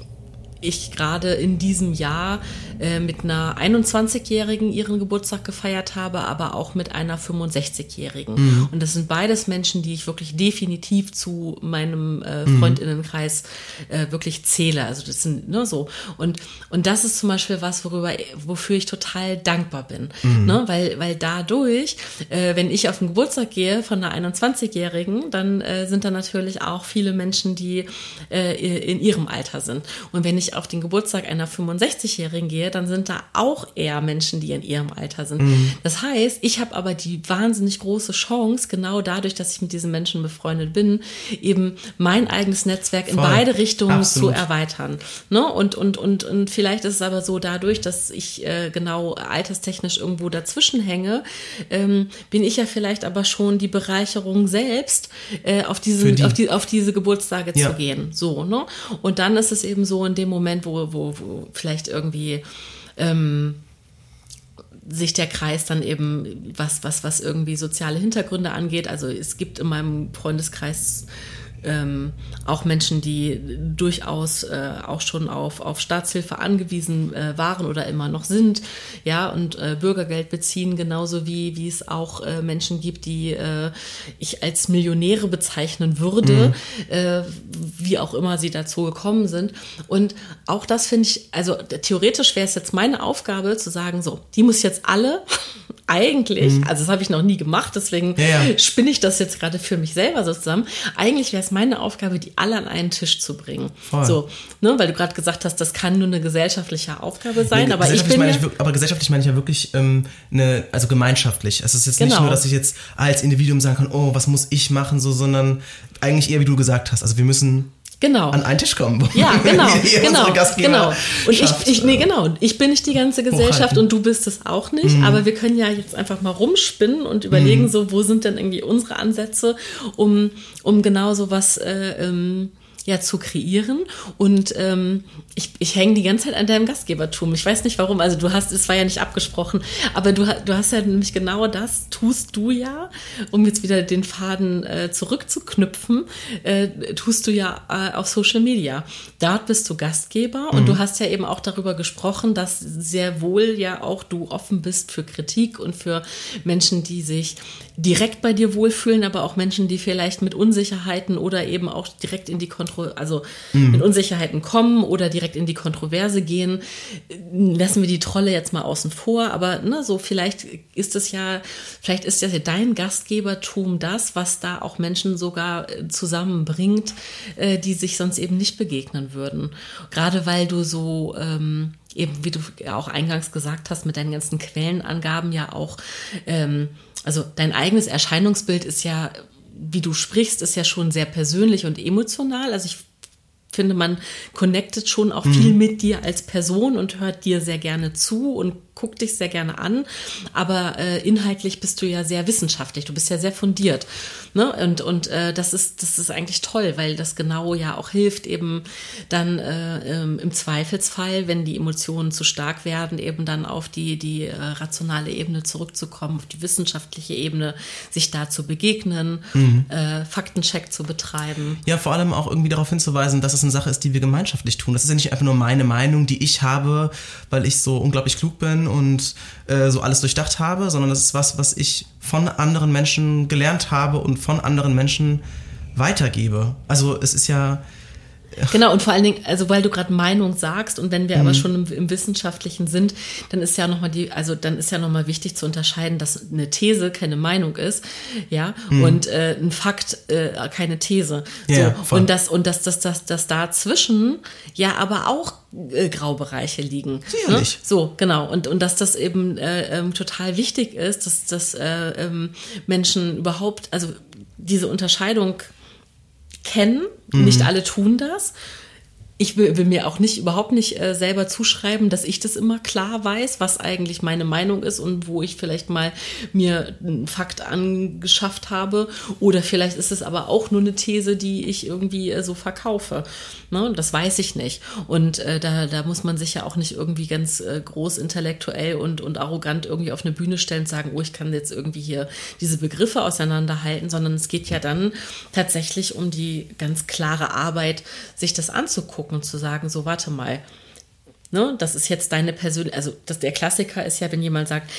ich gerade in diesem Jahr äh, mit einer 21-Jährigen ihren Geburtstag gefeiert habe, aber auch mit einer 65-Jährigen. Mhm. Und das sind beides Menschen, die ich wirklich definitiv zu meinem äh, mhm. Freundinnenkreis äh, wirklich zähle. Also das sind ne, so. Und, und das ist zum Beispiel was, worüber, wofür ich total dankbar bin. Mhm. Ne? Weil, weil dadurch, äh, wenn ich auf den Geburtstag gehe von einer 21-Jährigen, dann äh, sind da natürlich auch viele Menschen, die äh, in ihrem Alter sind. Und wenn ich auf den Geburtstag einer 65-Jährigen gehe, dann sind da auch eher Menschen, die in ihrem Alter sind. Mhm. Das heißt, ich habe aber die wahnsinnig große Chance, genau dadurch, dass ich mit diesen Menschen befreundet bin, eben mein eigenes Netzwerk Voll. in beide Richtungen Absolut. zu erweitern. Ne? Und, und, und, und vielleicht ist es aber so dadurch, dass ich äh, genau alterstechnisch irgendwo dazwischen hänge, ähm, bin ich ja vielleicht aber schon die Bereicherung selbst, äh, auf, diese, die. auf, die, auf diese Geburtstage ja. zu gehen. So, ne? Und dann ist es eben so in dem Moment, Moment, wo, wo, wo vielleicht irgendwie ähm, sich der Kreis dann eben was, was, was irgendwie soziale Hintergründe angeht. Also es gibt in meinem Freundeskreis ähm, auch Menschen, die durchaus äh, auch schon auf, auf Staatshilfe angewiesen äh, waren oder immer noch sind, ja, und äh, Bürgergeld beziehen, genauso wie, wie es auch äh, Menschen gibt, die äh, ich als Millionäre bezeichnen würde, mhm. Äh, wie auch immer sie dazu gekommen sind. Und auch das finde ich, also theoretisch wäre es jetzt meine Aufgabe zu sagen, so, die muss jetzt alle eigentlich, mhm. also das habe ich noch nie gemacht, deswegen ja, ja. spinne ich das jetzt gerade für mich selber so zusammen. Eigentlich wäre es meine Aufgabe, die alle an einen Tisch zu bringen. Voll. So, ne, weil du gerade gesagt hast, das kann nur eine gesellschaftliche Aufgabe sein, nee, aber ich bin meine ich, aber gesellschaftlich meine ich ja wirklich ähm, eine, also gemeinschaftlich. Es ist jetzt genau. nicht nur, dass ich jetzt als Individuum sagen kann, oh, was muss ich machen, so, sondern eigentlich eher, wie du gesagt hast. Also wir müssen genau. an einen Tisch kommen. Ja, genau, genau, genau. Und ich, ich, nee, genau, ich bin nicht die ganze Gesellschaft Hochhalten. und du bist es auch nicht, mhm. aber wir können ja jetzt einfach mal rumspinnen und überlegen, mhm. so, wo sind denn irgendwie unsere Ansätze, um, um genau so was äh, ähm, ja zu kreieren. Und ähm, ich, ich hänge die ganze Zeit an deinem Gastgebertum. Ich weiß nicht warum. Also du hast, es war ja nicht abgesprochen, aber du, du hast ja nämlich genau das, tust du ja, um jetzt wieder den Faden äh, zurückzuknüpfen, äh, tust du ja äh, auf Social Media. Dort bist du Gastgeber mhm. und du hast ja eben auch darüber gesprochen, dass sehr wohl ja auch du offen bist für Kritik und für Menschen, die sich direkt bei dir wohlfühlen, aber auch Menschen, die vielleicht mit Unsicherheiten oder eben auch direkt in die Kontro also mhm. mit Unsicherheiten kommen oder direkt in die Kontroverse gehen. Lassen wir die Trolle jetzt mal außen vor, aber ne, so vielleicht ist es ja, vielleicht ist ja dein Gastgebertum das, was da auch Menschen sogar äh, zusammenbringt, äh, die sich sonst eben nicht begegnen würden. Gerade weil du so ähm, eben, wie du auch eingangs gesagt hast, mit deinen ganzen Quellenangaben ja auch ähm, also dein eigenes Erscheinungsbild ist ja, wie du sprichst, ist ja schon sehr persönlich und emotional. Also ich finde, man connectet schon auch mhm. viel mit dir als Person und hört dir sehr gerne zu und guck dich sehr gerne an, aber äh, inhaltlich bist du ja sehr wissenschaftlich, du bist ja sehr fundiert. Ne? Und, und äh, das, ist, das ist eigentlich toll, weil das genau ja auch hilft, eben dann äh, ähm, im Zweifelsfall, wenn die Emotionen zu stark werden, eben dann auf die, die äh, rationale Ebene zurückzukommen, auf die wissenschaftliche Ebene, sich da zu begegnen, mhm. äh, Faktencheck zu betreiben. Ja, vor allem auch irgendwie darauf hinzuweisen, dass es eine Sache ist, die wir gemeinschaftlich tun. Das ist ja nicht einfach nur meine Meinung, die ich habe, weil ich so unglaublich klug bin und äh, so alles durchdacht habe, sondern das ist was, was ich von anderen Menschen gelernt habe und von anderen Menschen weitergebe. Also es ist ja, Genau, und vor allen Dingen, also weil du gerade Meinung sagst und wenn wir aber schon im, im Wissenschaftlichen sind, dann ist ja nochmal die, also dann ist ja nochmal wichtig zu unterscheiden, dass eine These keine Meinung ist, ja, und äh, ein Fakt äh, keine These. So, Ja, voll. und das, und dass das, das, das dazwischen ja aber auch äh, Graubereiche liegen. Sicherlich. Ne? So, genau. Und, und dass das eben äh, ähm, total wichtig ist, dass, dass äh, ähm, Menschen überhaupt, also diese Unterscheidung kennen. Nicht alle tun das. Ich will, will mir auch nicht überhaupt nicht äh, selber zuschreiben, dass ich das immer klar weiß, was eigentlich meine Meinung ist und wo ich vielleicht mal mir einen Fakt angeschafft habe. Oder vielleicht ist es aber auch nur eine These, die ich irgendwie äh, so verkaufe. Ne? Das weiß ich nicht. Und äh, da, da muss man sich ja auch nicht irgendwie ganz äh, groß intellektuell und, und arrogant irgendwie auf eine Bühne stellen und sagen, oh, ich kann jetzt irgendwie hier diese Begriffe auseinanderhalten, sondern es geht ja dann tatsächlich um die ganz klare Arbeit, sich das anzugucken und zu sagen, so warte mal, ne, das ist jetzt deine persönliche, also das, der Klassiker ist ja, wenn jemand sagt,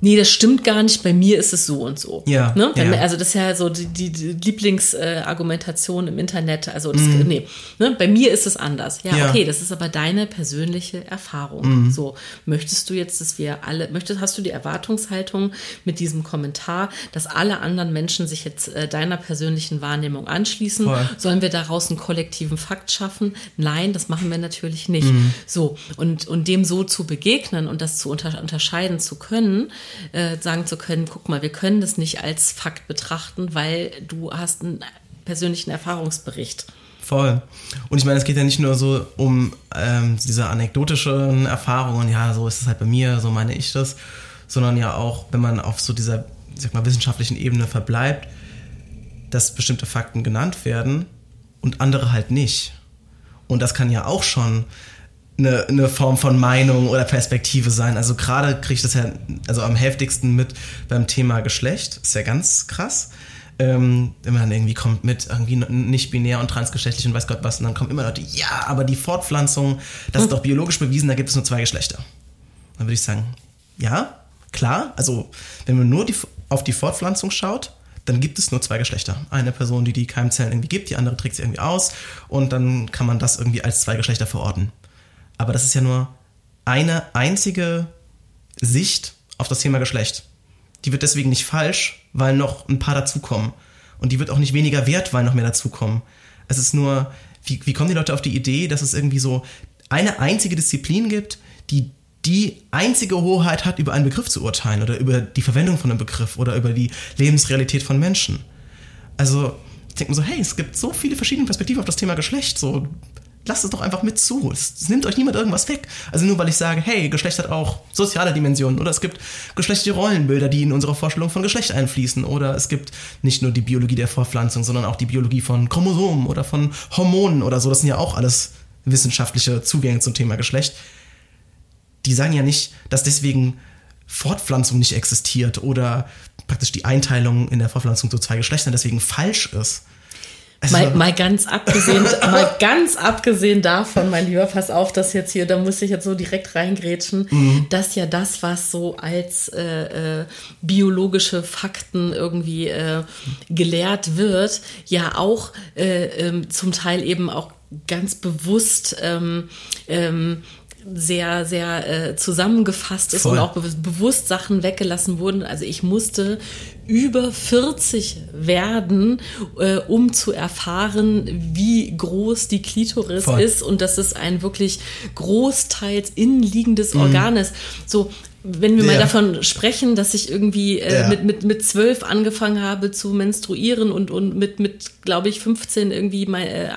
nee, das stimmt gar nicht, bei mir ist es so und so. Ja, Ne? Ja. Also das ist ja so die, die, die Lieblingsargumentation im Internet. Also das, Mhm. nee, ne? bei mir ist es anders. Ja, Ja. okay, das ist aber deine persönliche Erfahrung. Mhm. So, möchtest du jetzt, dass wir alle, möchtest, hast du die Erwartungshaltung mit diesem Kommentar, dass alle anderen Menschen sich jetzt äh, deiner persönlichen Wahrnehmung anschließen? Voll. Sollen wir daraus einen kollektiven Fakt schaffen? Nein, das machen wir natürlich nicht. Mhm. So, und, und dem so zu begegnen und das zu unter, unterscheiden zu können, äh, sagen zu können, guck mal, wir können das nicht als Fakt betrachten, weil du hast einen persönlichen Erfahrungsbericht. Voll. Und ich meine, es geht ja nicht nur so um ähm, diese anekdotischen Erfahrungen, ja, so ist es halt bei mir, so meine ich das, sondern ja auch, wenn man auf so dieser, sag mal, wissenschaftlichen Ebene verbleibt, dass bestimmte Fakten genannt werden und andere halt nicht. Und das kann ja auch schon eine, eine Form von Meinung oder Perspektive sein. Also gerade kriege ich das ja also am heftigsten mit beim Thema Geschlecht. Ist ja ganz krass. Ähm, wenn man dann irgendwie kommt mit irgendwie nicht binär und transgeschlechtlich und weiß Gott was, und dann kommen immer Leute, ja, aber die Fortpflanzung, das ist doch biologisch bewiesen, da gibt es nur zwei Geschlechter. Dann würde ich sagen, ja, klar. Also wenn man nur die, auf die Fortpflanzung schaut, dann gibt es nur zwei Geschlechter. Eine Person, die die Keimzellen irgendwie gibt, die andere trägt sie irgendwie aus und dann kann man das irgendwie als zwei Geschlechter verorten. Aber das ist ja nur eine einzige Sicht auf das Thema Geschlecht. Die wird deswegen nicht falsch, weil noch ein paar dazukommen. Und die wird auch nicht weniger wert, weil noch mehr dazukommen. Es ist nur, wie, wie kommen die Leute auf die Idee, dass es irgendwie so eine einzige Disziplin gibt, die die einzige Hoheit hat, über einen Begriff zu urteilen oder über die Verwendung von einem Begriff oder über die Lebensrealität von Menschen. Also, ich denke mir so, hey, es gibt so viele verschiedene Perspektiven auf das Thema Geschlecht. So, lasst es doch einfach mit zu. Es, nimmt euch niemand irgendwas weg. Also nur weil ich sage, hey, Geschlecht hat auch soziale Dimensionen oder es gibt geschlechtliche Rollenbilder, die in unsere Vorstellung von Geschlecht einfließen oder es gibt nicht nur die Biologie der Fortpflanzung, sondern auch die Biologie von Chromosomen oder von Hormonen oder so. Das sind ja auch alles wissenschaftliche Zugänge zum Thema Geschlecht. Die sagen ja nicht, dass deswegen Fortpflanzung nicht existiert oder praktisch die Einteilung in der Fortpflanzung zu zwei Geschlechtern deswegen falsch ist. Also, Mal, mal ganz abgesehen, mal ganz abgesehen davon, mein Lieber, pass auf, dass jetzt hier, da muss ich jetzt so direkt reingrätschen, Mhm. dass ja das, was so als äh, äh, biologische Fakten irgendwie äh, gelehrt wird, ja auch äh, ähm, zum Teil eben auch ganz bewusst ähm, ähm, sehr, sehr äh, zusammengefasst ist Voll. und auch be bewusst Sachen weggelassen wurden. Also ich musste über 40 werden, äh, um zu erfahren, wie groß die Klitoris Voll. ist und dass es ein wirklich großteils innenliegendes Mhm. Organ ist. So, wenn wir mal Ja. davon sprechen, dass ich irgendwie äh, Ja. mit, mit, mit zwölf angefangen habe zu menstruieren und, und mit, mit glaube ich, 15 irgendwie mal äh,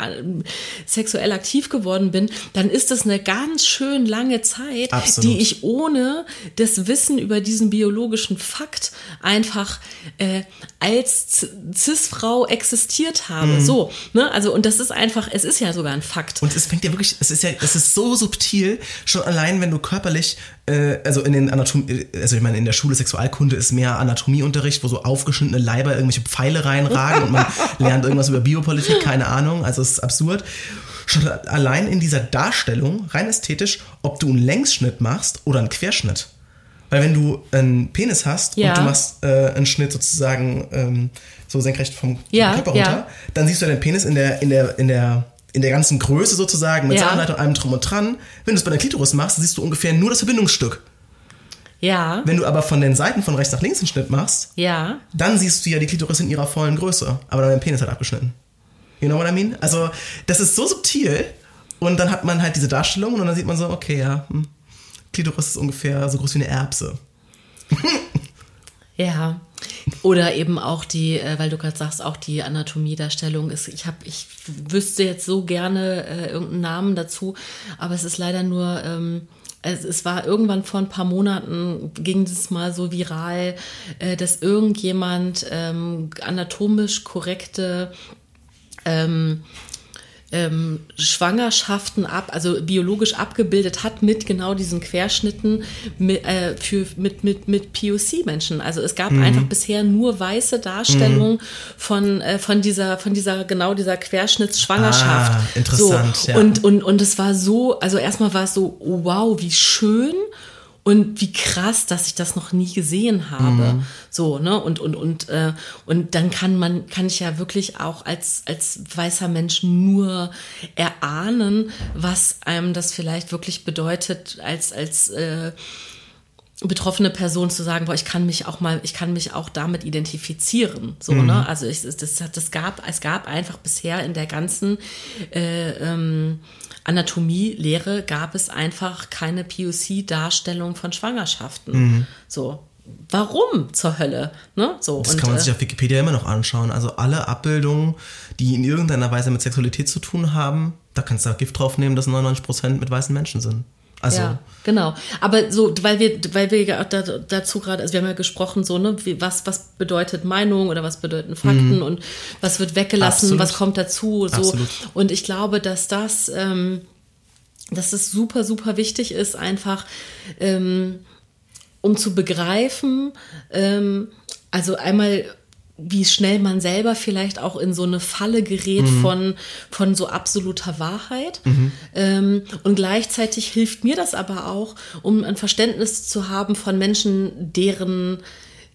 sexuell aktiv geworden bin, dann ist das eine ganz schön lange Zeit, Absolut. die ich ohne das Wissen über diesen biologischen Fakt einfach äh, als Cis-Frau existiert habe. Mhm. So, ne? Also, und das ist einfach, es ist ja sogar ein Fakt. Und es fängt ja wirklich, es ist ja, es ist so subtil, schon allein, wenn du körperlich, äh, also in den Anatomie, also ich meine, in der Schule Sexualkunde ist mehr Anatomieunterricht, wo so aufgeschnittene Leiber irgendwelche Pfeile reinragen und man lernt irgendwas über Biopolitik, keine Ahnung, also es ist absurd. Schon allein in dieser Darstellung, rein ästhetisch, ob du einen Längsschnitt machst oder einen Querschnitt. Weil wenn du einen Penis hast Ja. und du machst äh, einen Schnitt sozusagen ähm, so senkrecht vom Ja, Körper runter, ja. dann siehst du den Penis in der, in der, in der in der ganzen Größe sozusagen, mit Ja. Samenleiter und allem drum und dran. Wenn du es bei der Klitoris machst, siehst du ungefähr nur das Verbindungsstück. Ja, Wenn du aber von den Seiten von rechts nach links einen Schnitt machst, ja. dann siehst du ja die Klitoris in ihrer vollen Größe. Aber dann dein Penis halt abgeschnitten. You know what I mean? Also, das ist so subtil. Und dann hat man halt diese Darstellung und dann sieht man so, okay, ja, hm, Klitoris ist ungefähr so groß wie eine Erbse. Ja. Oder eben auch die, äh, weil du gerade sagst, auch die Anatomiedarstellung ist, ich habe, ich wüsste jetzt so gerne äh, irgendeinen Namen dazu, aber es ist leider nur, ähm, es, es war irgendwann vor ein paar Monaten, ging es mal so viral, äh, dass irgendjemand ähm, anatomisch korrekte ähm, ähm, Schwangerschaften ab, also biologisch abgebildet hat mit genau diesen Querschnitten mit, äh, für, mit, mit, mit POC-Menschen. Also es gab einfach bisher nur weiße Darstellungen von, äh, von dieser, von dieser, genau dieser Querschnittsschwangerschaft. Ah, interessant, so. ja. Und, und, und es war so, also erstmal war es so, wow, wie schön. Und wie krass, dass ich das noch nie gesehen habe. So, ne? Und, und, und, äh, und dann kann man, kann ich ja wirklich auch als, als weißer Mensch nur erahnen, was einem das vielleicht wirklich bedeutet, als, als äh, betroffene Person zu sagen, boah, ich kann mich auch mal, ich kann mich auch damit identifizieren, so ne, also ich, das, das gab, es gab einfach bisher in der ganzen äh, ähm, Anatomie-Lehre gab es einfach keine POC-Darstellung von Schwangerschaften, so. Warum zur Hölle? Ne? So, Das und, kann man äh, sich auf Wikipedia immer noch anschauen. Also alle Abbildungen, die in irgendeiner Weise mit Sexualität zu tun haben, da kannst du auch Gift draufnehmen, dass 99% mit weißen Menschen sind. Also, Ja, genau. Aber so, weil wir, weil wir ja da, dazu gerade, also wir haben ja gesprochen, so, ne, wie, was, was bedeutet Meinung oder was bedeuten Fakten und was wird weggelassen, Absolut. was kommt dazu, so. Absolut. Und ich glaube, dass das, ähm, dass es super, super wichtig ist, einfach, ähm, um zu begreifen, ähm, also einmal, wie schnell man selber vielleicht auch in so eine Falle gerät von, von so absoluter Wahrheit. Ähm, und gleichzeitig hilft mir das aber auch, um ein Verständnis zu haben von Menschen, deren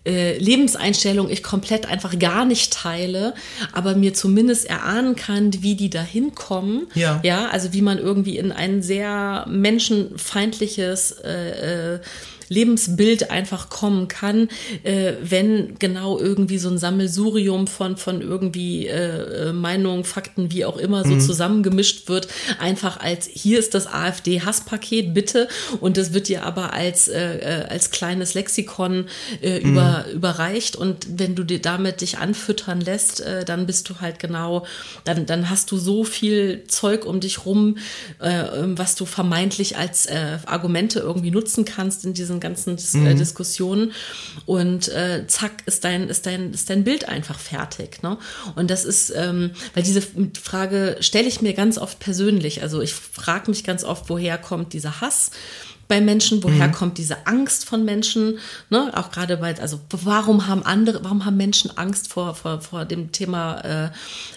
äh, Lebenseinstellung ich komplett einfach gar nicht teile, aber mir zumindest erahnen kann, wie die da hinkommen. Ja. ja, also wie man irgendwie in ein sehr menschenfeindliches äh, äh, Lebensbild einfach kommen kann, äh, wenn genau irgendwie so ein Sammelsurium von, von irgendwie äh, äh, Meinungen, Fakten, wie auch immer so zusammengemischt wird, einfach als hier ist das AfD-Hasspaket, bitte. Und das wird dir aber als, äh, äh, als kleines Lexikon äh, über, überreicht. Und wenn du dir damit dich anfüttern lässt, äh, dann bist du halt genau, dann, dann hast du so viel Zeug um dich rum, äh, ähm, was du vermeintlich als äh, Argumente irgendwie nutzen kannst in diesen ganzen Dis äh, Diskussionen. Und äh, zack, ist dein, ist dein, ist dein Bild einfach fertig. Ne? Und das ist, ähm, weil diese Frage stelle ich mir ganz oft persönlich. Also ich frage mich ganz oft, woher kommt dieser Hass? Bei Menschen, woher kommt diese Angst von Menschen, ne? auch gerade bei, also warum haben andere, warum haben Menschen Angst vor, vor, vor dem Thema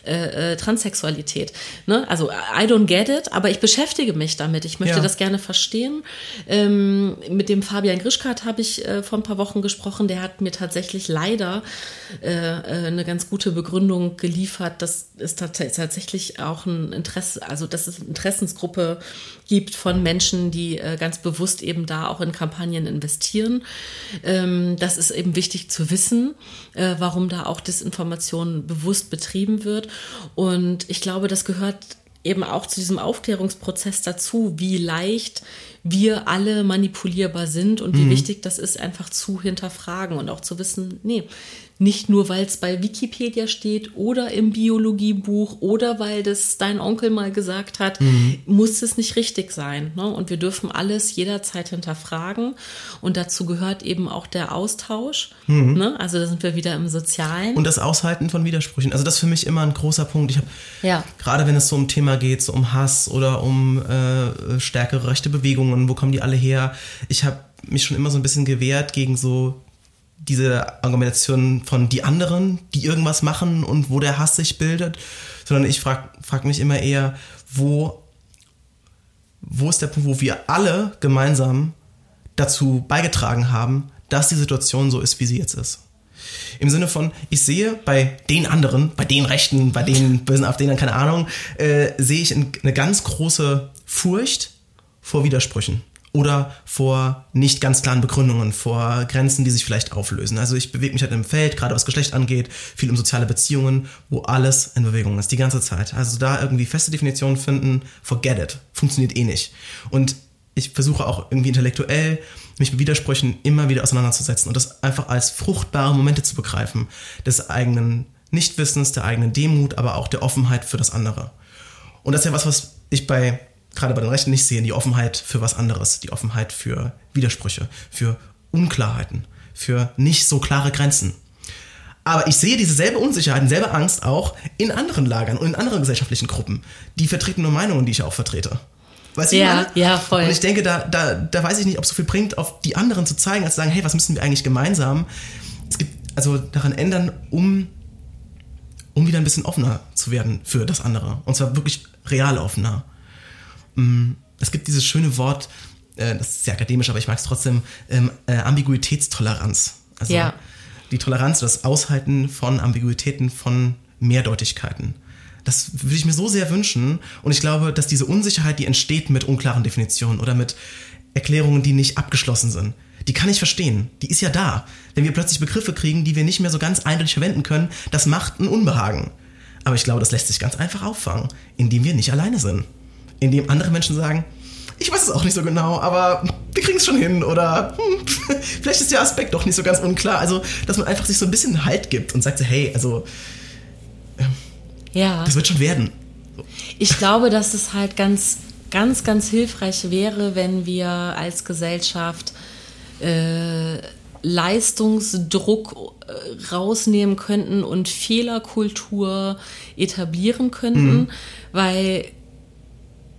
äh, äh, äh, Transsexualität? Ne? Also I don't get it, aber ich beschäftige mich damit. Ich möchte Ja. das gerne verstehen. Ähm, mit dem Fabian Grischkat habe ich äh, vor ein paar Wochen gesprochen. Der hat mir tatsächlich leider äh, äh, eine ganz gute Begründung geliefert, dass es tats tatsächlich auch ein Interesse, also dass es eine Interessensgruppe gibt von Menschen, die ganz bewusst eben da auch in Kampagnen investieren. Ähm, das ist eben wichtig zu wissen, äh, warum da auch Desinformation bewusst betrieben wird. Und ich glaube, das gehört eben auch zu diesem Aufklärungsprozess dazu, wie leicht wir alle manipulierbar sind und wie wichtig das ist, einfach zu hinterfragen und auch zu wissen, nee, nicht nur, weil es bei Wikipedia steht oder im Biologiebuch oder weil das dein Onkel mal gesagt hat, muss es nicht richtig sein. Ne? Und wir dürfen alles jederzeit hinterfragen. Und dazu gehört eben auch der Austausch. Ne? Also da sind wir wieder im Sozialen. Und das Aushalten von Widersprüchen. Also das ist für mich immer ein großer Punkt. Ich habe Ja. gerade wenn es so um Thema geht, so um Hass oder um äh, stärkere rechte Bewegungen, wo kommen die alle her? Ich habe mich schon immer so ein bisschen gewehrt gegen so diese Argumentation von die anderen, die irgendwas machen und wo der Hass sich bildet, sondern ich frage frag mich immer eher, wo, wo ist der Punkt, wo wir alle gemeinsam dazu beigetragen haben, dass die Situation so ist, wie sie jetzt ist. Im Sinne von, ich sehe bei den anderen, bei den Rechten, bei den bösen AfD, keine Ahnung, äh, sehe ich eine ganz große Furcht vor Widersprüchen oder vor nicht ganz klaren Begründungen, vor Grenzen, die sich vielleicht auflösen. Also ich bewege mich halt im Feld, gerade was Geschlecht angeht, viel um soziale Beziehungen, wo alles in Bewegung ist, die ganze Zeit. Also da irgendwie feste Definitionen finden, forget it, funktioniert eh nicht. Und ich versuche auch irgendwie intellektuell mich mit Widersprüchen immer wieder auseinanderzusetzen und das einfach als fruchtbare Momente zu begreifen, des eigenen Nichtwissens, der eigenen Demut, aber auch der Offenheit für das andere. Und das ist ja was, was ich bei gerade bei den Rechten nicht sehen, die Offenheit für was anderes, die Offenheit für Widersprüche, für Unklarheiten, für nicht so klare Grenzen. Aber ich sehe diese selbe Unsicherheit, dieselbe Angst auch in anderen Lagern und in anderen gesellschaftlichen Gruppen. Die vertreten nur Meinungen, die ich auch vertrete. Weißt du, ja, ja, voll. Und ich denke, da, da, da weiß ich nicht, ob es so viel bringt, auf die anderen zu zeigen, als zu sagen, hey, was müssen wir eigentlich gemeinsam? Es gibt also daran ändern, um, um wieder ein bisschen offener zu werden für das andere. Und zwar wirklich real offener. Mm, es gibt dieses schöne Wort, äh, das ist sehr akademisch, aber ich mag es trotzdem, ähm, äh, Ambiguitätstoleranz. Also ja. die Toleranz, das Aushalten von Ambiguitäten, von Mehrdeutigkeiten. Das würde ich mir so sehr wünschen. Und ich glaube, dass diese Unsicherheit, die entsteht mit unklaren Definitionen oder mit Erklärungen, die nicht abgeschlossen sind, die kann ich verstehen. Die ist ja da. Wenn wir plötzlich Begriffe kriegen, die wir nicht mehr so ganz eindeutig verwenden können, das macht ein Unbehagen. Aber ich glaube, das lässt sich ganz einfach auffangen, indem wir nicht alleine sind in dem andere Menschen sagen, ich weiß es auch nicht so genau, aber wir kriegen es schon hin oder hm, vielleicht ist der Aspekt doch nicht so ganz unklar. Also, dass man einfach sich so ein bisschen Halt gibt und sagt so, hey, also äh, ja. das wird schon werden. Ich glaube, dass es halt ganz, ganz, ganz hilfreich wäre, wenn wir als Gesellschaft äh, Leistungsdruck äh, rausnehmen könnten und Fehlerkultur etablieren könnten, mhm. weil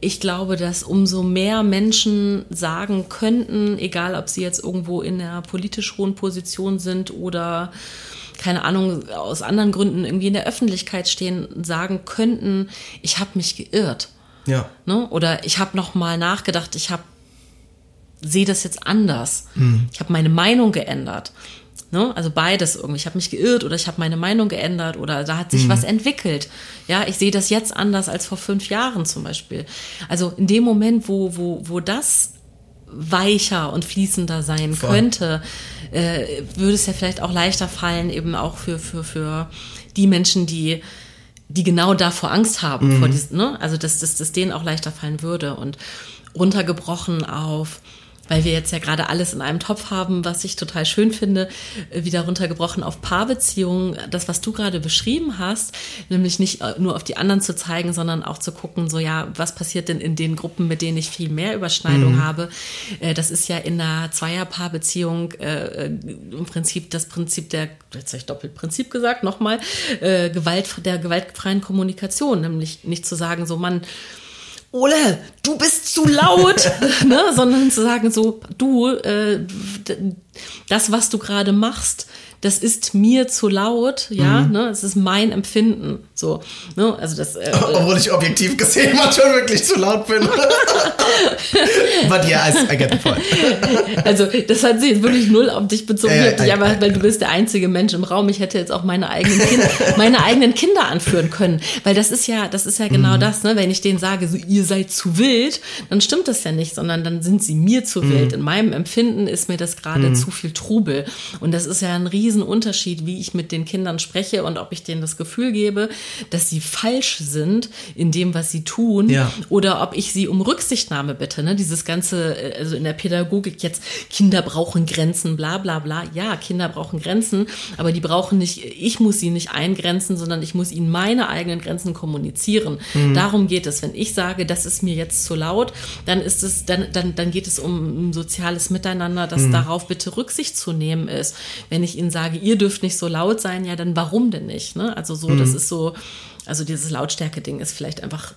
ich glaube, dass umso mehr Menschen sagen könnten, egal ob sie jetzt irgendwo in einer politisch hohen Position sind oder keine Ahnung, aus anderen Gründen irgendwie in der Öffentlichkeit stehen, sagen könnten, ich habe mich geirrt. Ja. Ne? Oder ich habe noch mal nachgedacht, ich habe sehe das jetzt anders. Mhm. Ich habe meine Meinung geändert. Ne? Also beides irgendwie. Ich habe mich geirrt oder ich habe meine Meinung geändert oder da hat sich mhm. was entwickelt. Ja, ich sehe das jetzt anders als vor fünf Jahren zum Beispiel. Also in dem Moment, wo, wo, wo das weicher und fließender sein Voll. könnte, äh, würde es ja vielleicht auch leichter fallen, eben auch für, für, für die Menschen, die die genau davor Angst haben, mhm. vor diesen, ne? also dass, dass, dass denen auch leichter fallen würde und runtergebrochen auf weil wir jetzt ja gerade alles in einem Topf haben, was ich total schön finde, äh, wieder runtergebrochen auf Paarbeziehungen. Das, was du gerade beschrieben hast, nämlich nicht äh, nur auf die anderen zu zeigen, sondern auch zu gucken, so ja, was passiert denn in den Gruppen, mit denen ich viel mehr Überschneidung mhm. habe. Äh, das ist ja in einer Zweierpaarbeziehung äh, im Prinzip das Prinzip der, jetzt habe ich doppelt Prinzip gesagt, nochmal, äh, Gewalt, der gewaltfreien Kommunikation, nämlich nicht zu sagen, so man, Ole, du bist zu laut, ne? sondern zu sagen so, du, äh, das, was du gerade machst, das ist mir zu laut, ja, mhm. ne, es ist mein Empfinden, so, ne, also das. Äh, Obwohl ich objektiv gesehen manchmal wirklich zu laut bin. But yeah, I, I get the point. also das hat sich jetzt wirklich null auf dich bezogen, äh, dich einfach, weil du bist der einzige Mensch im Raum. Ich hätte jetzt auch meine eigenen Kinder, meine eigenen Kinder anführen können, weil das ist ja, das ist ja genau mhm. das, ne, wenn ich denen sage, so ihr seid zu wild, dann stimmt das ja nicht, sondern dann sind sie mir zu mhm. wild. In meinem Empfinden ist mir das gerade mhm. zu viel Trubel und das ist ja ein riesen Unterschied, wie ich mit den Kindern spreche und ob ich denen das Gefühl gebe, dass sie falsch sind in dem, was sie tun, ja. oder ob ich sie um Rücksichtnahme bitte. Ne? Dieses ganze, äh, also in der Pädagogik jetzt, Kinder brauchen Grenzen, bla bla bla. Ja, Kinder brauchen Grenzen, aber die brauchen nicht, ich muss sie nicht eingrenzen, sondern ich muss ihnen meine eigenen Grenzen kommunizieren. Mhm. Darum geht es. Wenn ich sage, das ist mir jetzt zu laut, dann ist es, dann, dann, dann geht es um ein soziales Miteinander, das mhm. darauf bitte Rücksicht zu nehmen ist. Wenn ich ihnen sage, ihr dürft nicht so laut sein, ja, dann warum denn nicht? Ne? Also so, mhm. das ist so, also dieses Lautstärke-Ding ist vielleicht einfach,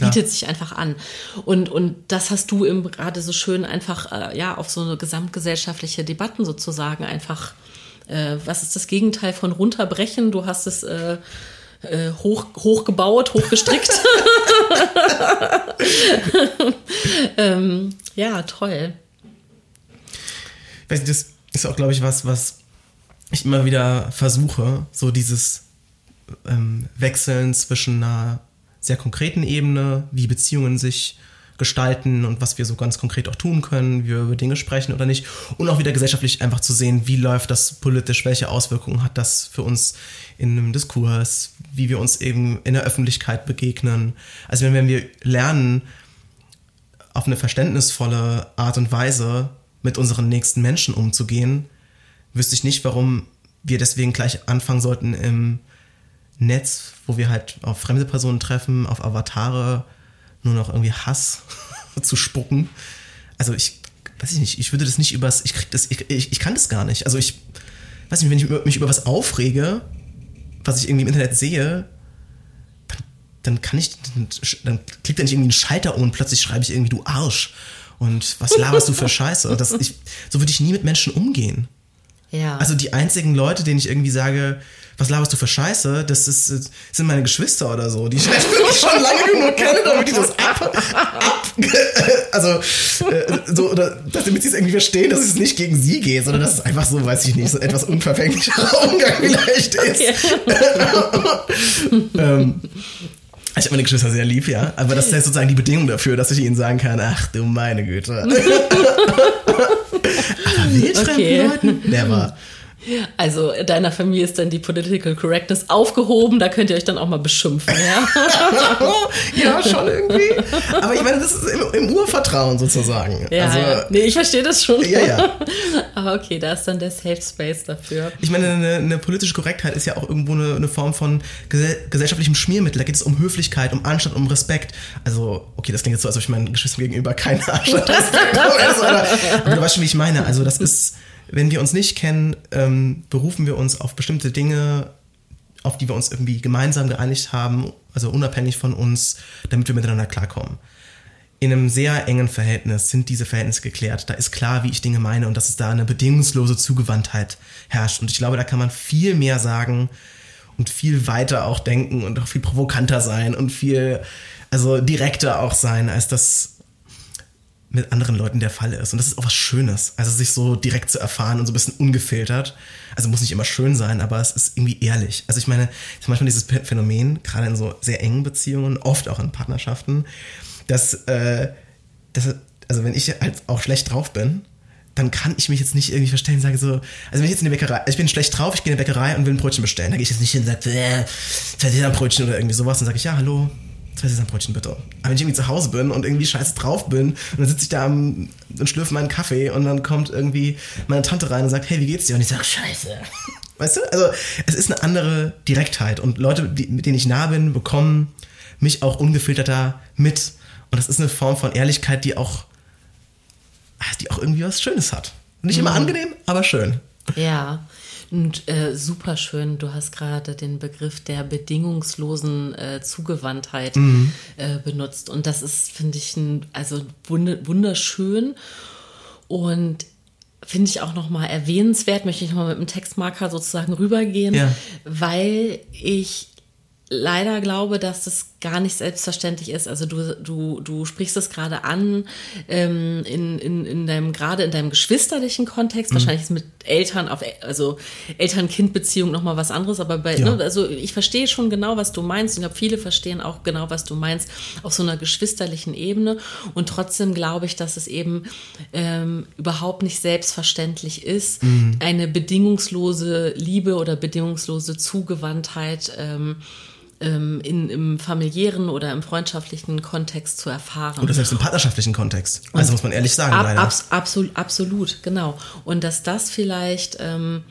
bietet sich einfach an. Und, und das hast du im, gerade so schön einfach, äh, ja, auf so eine gesamtgesellschaftliche Debatten sozusagen einfach, äh, was ist das Gegenteil von runterbrechen? Du hast es, äh, äh hoch, hochgebaut, hochgestrickt. ähm, ja, toll. Das ist auch, glaube ich, was, was ich immer wieder versuche, so dieses ähm, Wechseln zwischen einer sehr konkreten Ebene, wie Beziehungen sich gestalten und was wir so ganz konkret auch tun können, wie wir über Dinge sprechen oder nicht. Und auch wieder gesellschaftlich einfach zu sehen, wie läuft das politisch, welche Auswirkungen hat das für uns in einem Diskurs, wie wir uns eben in der Öffentlichkeit begegnen. Also wenn wir lernen, auf eine verständnisvolle Art und Weise mit unseren nächsten Menschen umzugehen, wüsste ich nicht, warum wir deswegen gleich anfangen sollten im Netz, wo wir halt auf fremde Personen treffen, auf Avatare, nur noch irgendwie Hass zu spucken. Also ich weiß ich nicht, ich würde das nicht übers, ich krieg das, ich, ich, ich kann das gar nicht. Also ich weiß nicht, wenn ich mich über was aufrege, was ich irgendwie im Internet sehe, dann, dann kann ich, dann, dann klickt er nicht irgendwie einen Schalter um und plötzlich schreibe ich irgendwie, du Arsch. Und was laberst du für Scheiße? Das, ich, so würde ich nie mit Menschen umgehen. Ja. Also die einzigen Leute, denen ich irgendwie sage, was laberst du für Scheiße? Das ist, sind meine Geschwister oder so, die ich wirklich schon lange genug kenne, damit die das ab, ab also äh, so, oder damit sie es irgendwie verstehen, dass es nicht gegen sie geht, sondern dass es einfach so, weiß ich nicht, so etwas unverfänglicher Umgang vielleicht ist. ähm, ich habe meine Geschwister sehr lieb, ja. Aber das ist sozusagen die Bedingung dafür, dass ich ihnen sagen kann, ach du meine Güte. Aber wildfremden okay. Leuten? Never. Also deiner Familie ist dann die Political Correctness aufgehoben, da könnt ihr euch dann auch mal beschimpfen, ja? ja, schon irgendwie. Aber ich meine, das ist im, im Urvertrauen sozusagen. Ja, also, ja. Nee, ich verstehe das schon. Ja, ja. Aber okay, da ist dann der Safe Space dafür. Ich meine, eine, eine politische Korrektheit ist ja auch irgendwo eine, eine Form von gesellschaftlichem Schmiermittel. Da geht es um Höflichkeit, um Anstand, um Respekt. Also, okay, das klingt jetzt so, als ob ich meinen Geschwistern gegenüber keinen Anstand habe. Aber du weißt schon, wie ich meine. Also, das ist wenn wir uns nicht kennen, ähm, berufen wir uns auf bestimmte Dinge, auf die wir uns irgendwie gemeinsam geeinigt haben, also unabhängig von uns, damit wir miteinander klarkommen. In einem sehr engen Verhältnis sind diese Verhältnisse geklärt. Da ist klar, wie ich Dinge meine und dass es da eine bedingungslose Zugewandtheit herrscht. Und ich glaube, da kann man viel mehr sagen und viel weiter auch denken und auch viel provokanter sein und viel, also direkter auch sein, als das mit anderen Leuten der Fall ist. Und das ist auch was Schönes. Also sich so direkt zu erfahren und so ein bisschen ungefiltert. Also muss nicht immer schön sein, aber es ist irgendwie ehrlich. Also ich meine, ich manchmal dieses Phänomen, gerade in so sehr engen Beziehungen, oft auch in Partnerschaften, dass, äh, dass also wenn ich halt auch schlecht drauf bin, dann kann ich mich jetzt nicht irgendwie verstellen und sage so, also wenn ich jetzt in die Bäckerei, ich bin schlecht drauf, ich gehe in die Bäckerei und will ein Brötchen bestellen, dann gehe ich jetzt nicht hin und sage, äh, zwei Brötchen oder irgendwie sowas, dann sage ich, ja, hallo, zwei Sesambrötchen bitte. Aber wenn ich irgendwie zu Hause bin und irgendwie scheiße drauf bin und dann sitze ich da und schlürfe meinen Kaffee und dann kommt irgendwie meine Tante rein und sagt, hey, wie geht's dir? Und ich sage, scheiße. Weißt du? Also es ist eine andere Direktheit und Leute, die, mit denen ich nah bin, bekommen mich auch ungefilterter mit. Und das ist eine Form von Ehrlichkeit, die auch, die auch irgendwie was Schönes hat. Nicht immer mhm. angenehm, aber schön. Ja. Und äh, super schön, du hast gerade den Begriff der bedingungslosen äh, Zugewandtheit mhm. äh, benutzt. Und das ist, finde ich, ein, also wunderschön. Und finde ich auch nochmal erwähnenswert, möchte ich nochmal mit dem Textmarker sozusagen rübergehen, ja. weil ich leider glaube, dass das gar nicht selbstverständlich ist. Also du, du, du sprichst es gerade an, ähm, in, in, in deinem, gerade in deinem geschwisterlichen Kontext, mhm. wahrscheinlich ist mit Eltern auf, also Eltern-Kind-Beziehung nochmal was anderes, aber bei, ja. ne, also ich verstehe schon genau, was du meinst und ich glaube, viele verstehen auch genau, was du meinst, auf so einer geschwisterlichen Ebene und trotzdem glaube ich, dass es eben ähm, überhaupt nicht selbstverständlich ist, mhm. eine bedingungslose Liebe oder bedingungslose Zugewandtheit ähm, ähm, in, im familiären oder im freundschaftlichen Kontext zu erfahren. Oder selbst im partnerschaftlichen Kontext. Also muss man ehrlich sagen. Ab, leider. Abs, absolut, absolut, genau. Und dass das vielleicht, ähm,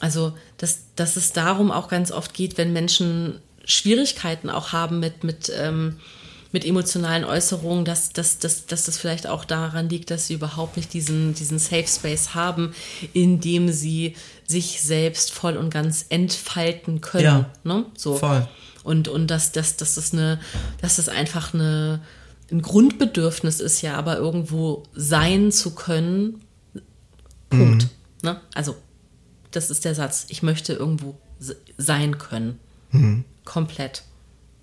also dass, dass es darum auch ganz oft geht, wenn Menschen Schwierigkeiten auch haben mit, mit ähm, mit emotionalen Äußerungen, dass, dass, dass, dass das vielleicht auch daran liegt, dass sie überhaupt nicht diesen, diesen Safe Space haben, in dem sie sich selbst voll und ganz entfalten können. Ja, ne? so. voll. Und, und dass, dass, dass, das eine, dass das einfach eine, ein Grundbedürfnis ist, ja, aber irgendwo sein zu können. Punkt. Mhm. Ne? Also, das ist der Satz. Ich möchte irgendwo sein können. Mhm. Komplett.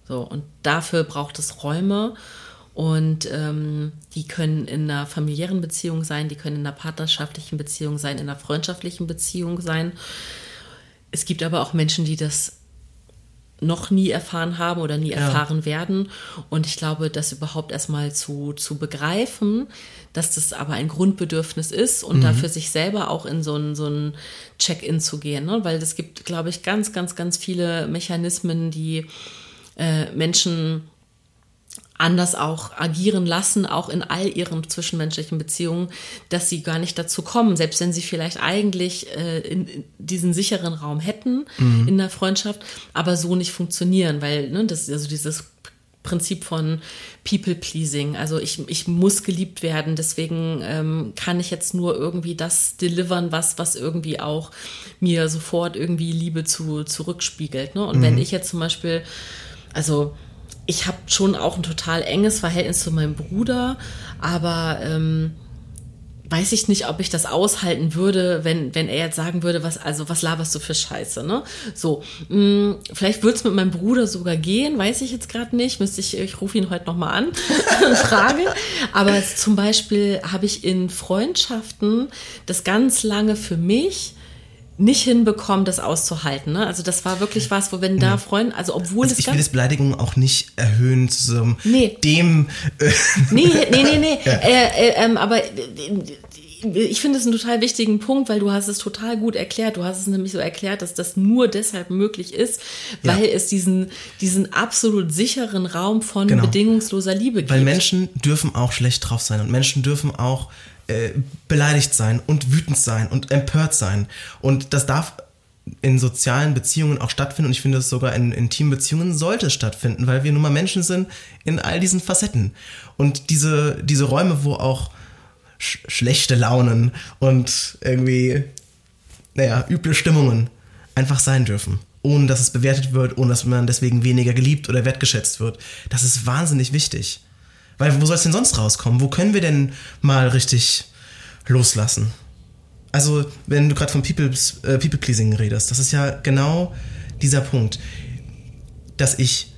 So, und dafür braucht es Räume Und ähm, die können in einer familiären Beziehung sein, die können in einer partnerschaftlichen Beziehung sein, in einer freundschaftlichen Beziehung sein. Es gibt aber auch Menschen, die das noch nie erfahren haben oder nie ja. erfahren werden. Und ich glaube, das überhaupt erstmal zu, zu begreifen, dass das aber ein Grundbedürfnis ist und mhm. dafür sich selber auch in so ein, so ein Check-in zu gehen. Ne? Weil es gibt, glaube ich, ganz, ganz, ganz viele Mechanismen, die äh, Menschen anders auch agieren lassen, auch in all ihren zwischenmenschlichen Beziehungen, dass sie gar nicht dazu kommen, selbst wenn sie vielleicht eigentlich äh, in, in diesen sicheren Raum hätten mhm. in der Freundschaft, aber so nicht funktionieren, weil ne, das also dieses Prinzip von People Pleasing. Also ich, ich muss geliebt werden, deswegen ähm, kann ich jetzt nur irgendwie das delivern, was, was irgendwie auch mir sofort irgendwie Liebe zu, zurückspiegelt. Ne? Und mhm. wenn ich jetzt zum Beispiel, also ich habe schon auch ein total enges Verhältnis zu meinem Bruder, aber ähm, weiß ich nicht, ob ich das aushalten würde, wenn, wenn er jetzt sagen würde, was, also was laberst du für Scheiße, ne? So, mh, mm, vielleicht würde es mit meinem Bruder sogar gehen, weiß ich jetzt gerade nicht. Müsste ich, ich rufe ihn heute nochmal an und frage. Aber zum Beispiel habe ich in Freundschaften das ganz lange für mich nicht hinbekommen, das auszuhalten. Ne? Also das war wirklich was, wo wenn da Freunde, also obwohl also es ich will das Beleidigung auch nicht erhöhen zu so nee. dem. Äh nee, nee, nee, nee. Ja. Äh, äh, ähm, aber äh, ich finde es einen total wichtigen Punkt, weil du hast es total gut erklärt. Du hast es nämlich so erklärt, dass das nur deshalb möglich ist, weil ja. es diesen, diesen absolut sicheren Raum von genau. bedingungsloser Liebe gibt. Weil Menschen dürfen auch schlecht drauf sein und Menschen dürfen auch äh, beleidigt sein und wütend sein und empört sein. Und das darf in sozialen Beziehungen auch stattfinden und ich finde es sogar in intimen Beziehungen sollte es stattfinden, weil wir nun mal Menschen sind in all diesen Facetten. Und diese, diese Räume, wo auch sch schlechte Launen und irgendwie, naja, üble Stimmungen einfach sein dürfen. Ohne dass es bewertet wird, ohne dass man deswegen weniger geliebt oder wertgeschätzt wird. Das ist wahnsinnig wichtig. Weil wo soll es denn sonst rauskommen? Wo können wir denn mal richtig loslassen? Also, wenn du gerade von People, äh, People Pleasing redest, das ist ja genau dieser Punkt, dass ich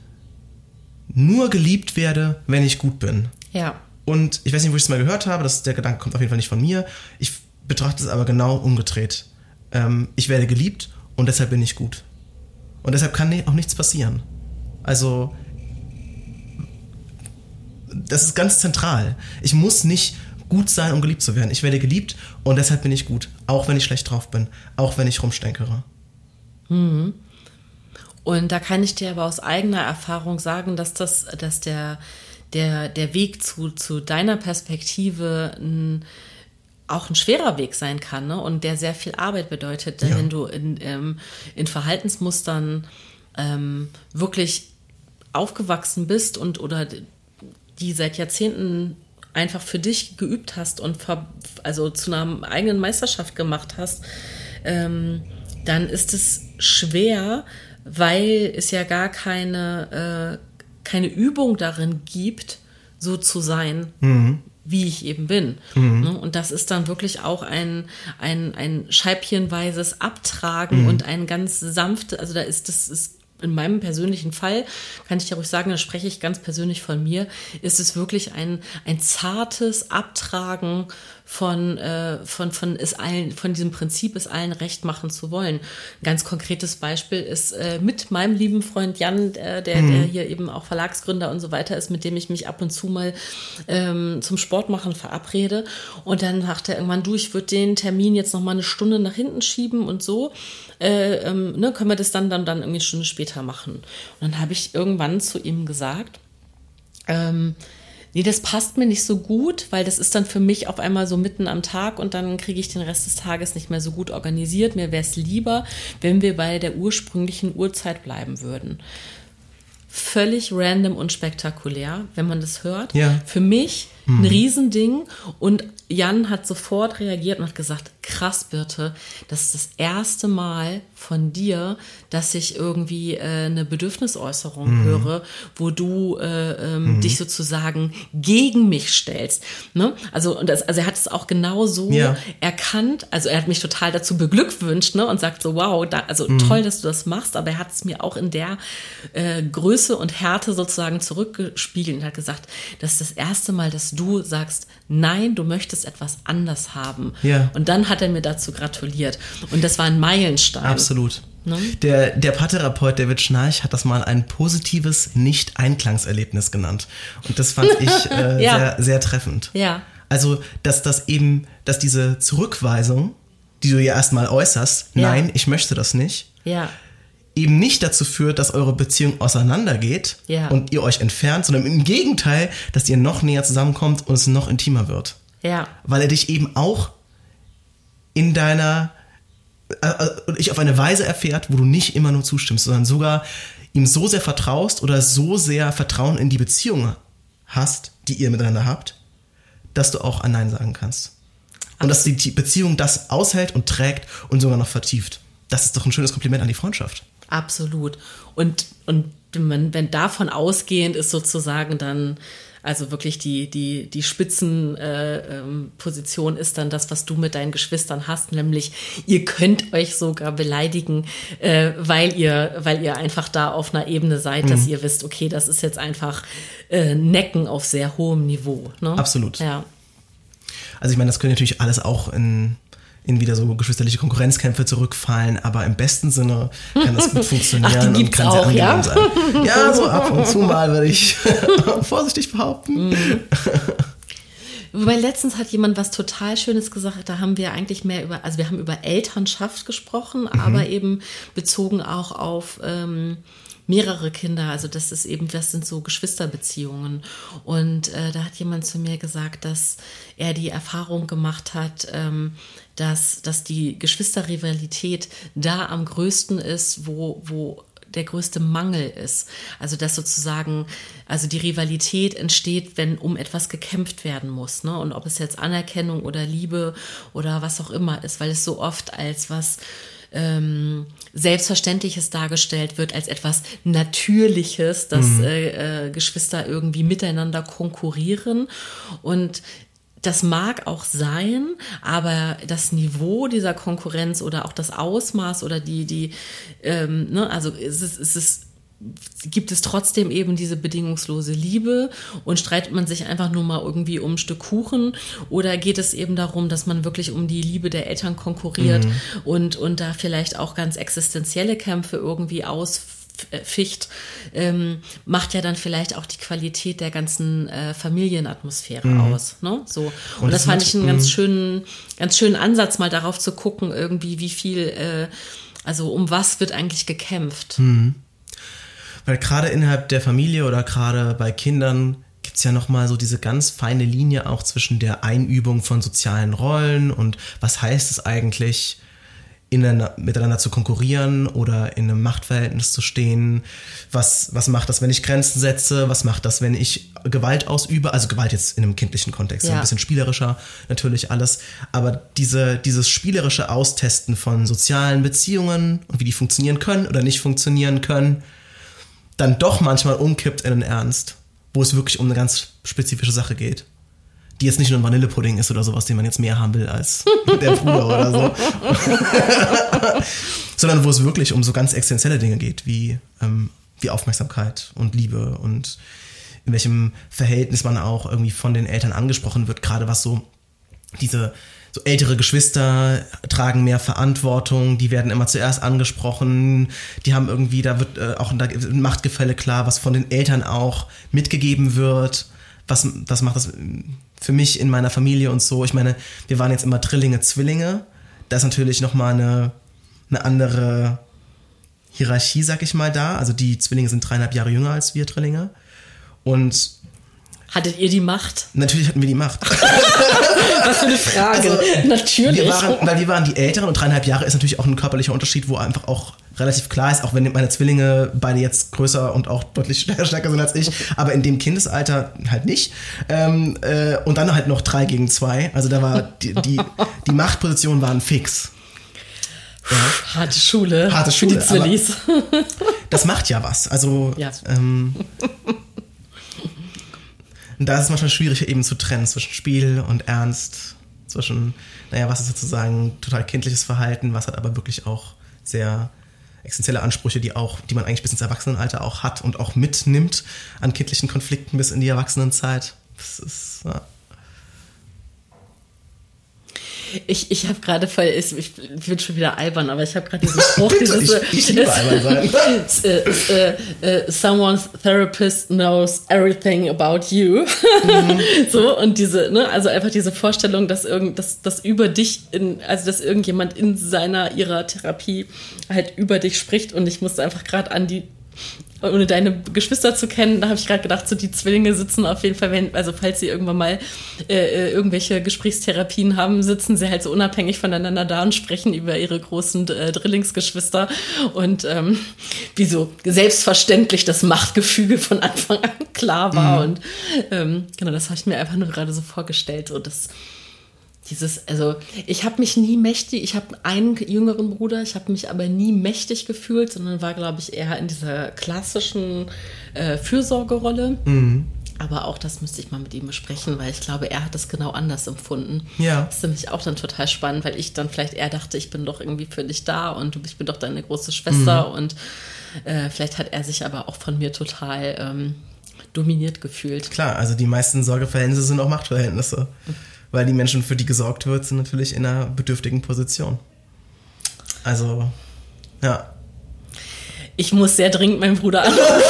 nur geliebt werde, wenn ich gut bin. Ja. Und ich weiß nicht, wo ich es mal gehört habe, das, der Gedanke kommt auf jeden Fall nicht von mir. Ich betrachte es aber genau umgedreht. Ähm, ich werde geliebt und deshalb bin ich gut. Und deshalb kann auch nichts passieren. Also das ist ganz zentral. Ich muss nicht gut sein, um geliebt zu werden. Ich werde geliebt und deshalb bin ich gut. Auch wenn ich schlecht drauf bin. Auch wenn ich rumstenkere. Mhm. Und da kann ich dir aber aus eigener Erfahrung sagen, dass das, dass der, der, der Weg zu, zu deiner Perspektive ein, auch ein schwerer Weg sein kann ne? und der sehr viel Arbeit bedeutet. Denn ja. wenn du in, ähm, in Verhaltensmustern ähm, wirklich aufgewachsen bist und oder die seit Jahrzehnten einfach für dich geübt hast und also zu einer eigenen Meisterschaft gemacht hast, ähm, dann ist es schwer, weil es ja gar keine, äh, keine Übung darin gibt, so zu sein, mhm. wie ich eben bin. Mhm. Ne? Und das ist dann wirklich auch ein, ein, ein scheibchenweises Abtragen mhm. und ein ganz sanftes, also da ist das ist in meinem persönlichen Fall, kann ich ja ruhig sagen, da spreche ich ganz persönlich von mir, ist es wirklich ein, ein zartes Abtragen von, äh, von, von, es allen, von diesem Prinzip, es allen recht machen zu wollen. Ein ganz konkretes Beispiel ist äh, mit meinem lieben Freund Jan, äh, der, mhm. der hier eben auch Verlagsgründer und so weiter ist, mit dem ich mich ab und zu mal ähm, zum Sportmachen verabrede. Und dann sagt er irgendwann, du, ich würde den Termin jetzt noch mal eine Stunde nach hinten schieben und so. Äh, ähm, ne, können wir das dann, dann, dann irgendwie eine Stunde später machen. Und dann habe ich irgendwann zu ihm gesagt, ähm, nee, das passt mir nicht so gut, weil das ist dann für mich auf einmal so mitten am Tag und dann kriege ich den Rest des Tages nicht mehr so gut organisiert. Mir wäre es lieber, wenn wir bei der ursprünglichen Uhrzeit bleiben würden. Völlig random und spektakulär, wenn man das hört. Ja. Für mich ein Riesending. Und Jan hat sofort reagiert und hat gesagt, krass, Birte, das ist das erste Mal von dir, dass ich irgendwie äh, eine Bedürfnisäußerung Mhm. höre, wo du äh, ähm, dich sozusagen gegen mich stellst. Ne? Also, und das, also er hat es auch genau so Ja. erkannt. Also er hat mich total dazu beglückwünscht ne? und sagt so, wow, da, also Mhm. toll, dass du das machst, aber er hat es mir auch in der äh, Größe und Härte sozusagen zurückgespiegelt und hat gesagt, das ist das erste Mal, dass du sagst, nein, du möchtest etwas anders haben. Ja. Und dann hat er mir dazu gratuliert. Und das war ein Meilenstein. Absolut. Ne? Der, der Paartherapeut David Schnarch hat das mal ein positives Nicht-Einklangs-Erlebnis genannt. Und das fand ich äh, Ja. sehr, sehr treffend. Ja. Also, dass das eben, dass diese Zurückweisung, die du ja erstmal äußerst, Ja. nein, ich möchte das nicht, Ja. Eben nicht dazu führt, dass eure Beziehung auseinandergeht Ja. und ihr euch entfernt, sondern im Gegenteil, dass ihr noch näher zusammenkommt und es noch intimer wird. Ja. Weil er dich eben auch in deiner äh, äh, und dich auf eine Weise erfährt, wo du nicht immer nur zustimmst, sondern sogar ihm so sehr vertraust oder so sehr Vertrauen in die Beziehung hast, die ihr miteinander habt, dass du auch ein Nein sagen kannst. Und dass die Beziehung das aushält und trägt und sogar noch vertieft. Das ist doch ein schönes Kompliment an die Freundschaft. Absolut. Und, und wenn, wenn davon ausgehend ist sozusagen dann, also wirklich die, die, die Spitzenposition äh, ähm, ist dann das, was du mit deinen Geschwistern hast, nämlich ihr könnt euch sogar beleidigen, äh, weil ihr, weil ihr einfach da auf einer Ebene seid, dass ihr wisst, okay, das ist jetzt einfach äh, Necken auf sehr hohem Niveau. Ne? Absolut. Ja. Also ich meine, das können natürlich alles auch in, in wieder so geschwisterliche Konkurrenzkämpfe zurückfallen, aber im besten Sinne kann das gut funktionieren Ach, und kann auch, sehr ja? angenehm sein. Ja, so ab und zu mal würde ich vorsichtig behaupten. Wobei letztens hat jemand was total Schönes gesagt, da haben wir eigentlich mehr über, also wir haben über Elternschaft gesprochen, aber eben bezogen auch auf ähm, mehrere Kinder. Also das ist eben, das sind so Geschwisterbeziehungen. Und äh, da hat jemand zu mir gesagt, dass er die Erfahrung gemacht hat, ähm, dass, dass die Geschwisterrivalität da am größten ist, wo, wo der größte Mangel ist. Also dass sozusagen, also die Rivalität entsteht, wenn um etwas gekämpft werden muss. Ne? Und ob es jetzt Anerkennung oder Liebe oder was auch immer ist, weil es so oft als was ähm, Selbstverständliches dargestellt wird, als etwas Natürliches, dass äh, äh, Geschwister irgendwie miteinander konkurrieren. Und das mag auch sein, aber das Niveau dieser Konkurrenz oder auch das Ausmaß oder die, die, ähm, ne, also es ist, es ist gibt es trotzdem eben diese bedingungslose Liebe und streitet man sich einfach nur mal irgendwie um ein Stück Kuchen oder geht es eben darum, dass man wirklich um die Liebe der Eltern konkurriert und, und da vielleicht auch ganz existenzielle Kämpfe irgendwie ausficht, ähm, macht ja dann vielleicht auch die Qualität der ganzen äh, Familienatmosphäre aus. Ne? So. Und, Und das das fand ich einen ganz schönen, ganz schönen Ansatz, mal darauf zu gucken, irgendwie, wie viel, äh, also um was wird eigentlich gekämpft. Weil gerade innerhalb der Familie oder gerade bei Kindern gibt es ja nochmal so diese ganz feine Linie auch zwischen der Einübung von sozialen Rollen und was heißt es eigentlich, ineinander, miteinander zu konkurrieren oder in einem Machtverhältnis zu stehen. Was, was macht das, wenn ich Grenzen setze? Was macht das, wenn ich Gewalt ausübe? Also Gewalt jetzt in einem kindlichen Kontext, Ja. ein bisschen spielerischer natürlich alles. Aber diese, dieses spielerische Austesten von sozialen Beziehungen und wie die funktionieren können oder nicht funktionieren können, dann doch manchmal umkippt in den Ernst, wo es wirklich um eine ganz spezifische Sache geht. Die jetzt nicht nur ein Vanillepudding ist oder sowas, den man jetzt mehr haben will als der Bruder oder so. Sondern wo es wirklich um so ganz existenzielle Dinge geht, wie, ähm, wie Aufmerksamkeit und Liebe und in welchem Verhältnis man auch irgendwie von den Eltern angesprochen wird, gerade was so diese so ältere Geschwister tragen mehr Verantwortung, die werden immer zuerst angesprochen, die haben irgendwie, da wird äh, auch ein Machtgefälle klar, was von den Eltern auch mitgegeben wird. Was, was macht das für mich in meiner Familie und so? Ich meine, wir waren jetzt immer Trillinge, Zwillinge. Da ist natürlich nochmal eine, eine andere Hierarchie, sag ich mal, da. Also die Zwillinge sind dreieinhalb Jahre jünger als wir Trillinge. Und Hattet ihr die Macht? Natürlich hatten wir die Macht. Was für eine Frage. Also, Natürlich. Wir waren, weil wir waren die Älteren und dreieinhalb Jahre ist natürlich auch ein körperlicher Unterschied, wo einfach auch relativ klar ist, auch wenn meine Zwillinge beide jetzt größer und auch deutlich stärker sind als ich, aber in dem Kindesalter halt nicht. Ähm, äh, und dann halt noch drei gegen zwei. Also da war die, die, die Machtpositionen waren fix. Ja. Harte Schule. Harte Schule. Für die Zwillis. Das macht ja was. Also ja. Ähm, und da ist es manchmal schwierig eben zu trennen zwischen Spiel und Ernst, zwischen, naja, was ist sozusagen total kindliches Verhalten, was hat aber wirklich auch sehr existenzielle Ansprüche, die auch, die man eigentlich bis ins Erwachsenenalter auch hat und auch mitnimmt an kindlichen Konflikten bis in die Erwachsenenzeit. Das ist, ja. Ich, ich habe gerade voll, ich, ich bin schon wieder albern, aber ich habe gerade diesen Spruch, dieses, ich, ich liebe albern sein. uh, uh, someone's therapist knows everything about you. Mhm. so, und diese, ne, also einfach diese Vorstellung, dass irgend, dass, dass über dich in, also dass irgendjemand in seiner, ihrer Therapie halt über dich spricht und ich musste einfach gerade an die ohne deine Geschwister zu kennen, da habe ich gerade gedacht, so die Zwillinge sitzen auf jeden Fall, wenn, also falls sie irgendwann mal äh, äh, irgendwelche Gesprächstherapien haben, sitzen sie halt so unabhängig voneinander da und sprechen über ihre großen äh, Drillingsgeschwister und ähm, wie so selbstverständlich das Machtgefüge von Anfang an klar war. Mhm. Und ähm, genau, das habe ich mir einfach nur gerade so vorgestellt. So das dieses, also ich habe mich nie mächtig, ich habe einen jüngeren Bruder, ich habe mich aber nie mächtig gefühlt, sondern war, glaube ich, eher in dieser klassischen äh, Fürsorgerolle. Mhm. Aber auch das müsste ich mal mit ihm besprechen, weil ich glaube, er hat das genau anders empfunden. Ja. Das ist nämlich auch dann total spannend, weil ich dann vielleicht eher dachte, ich bin doch irgendwie für dich da und ich bin doch deine große Schwester mhm. und äh, vielleicht hat er sich aber auch von mir total ähm, dominiert gefühlt. Klar, also die meisten Sorgeverhältnisse sind auch Machtverhältnisse. Mhm weil die Menschen, für die gesorgt wird, sind natürlich in einer bedürftigen Position. Also, ja. Ich muss sehr dringend meinen Bruder anrufen.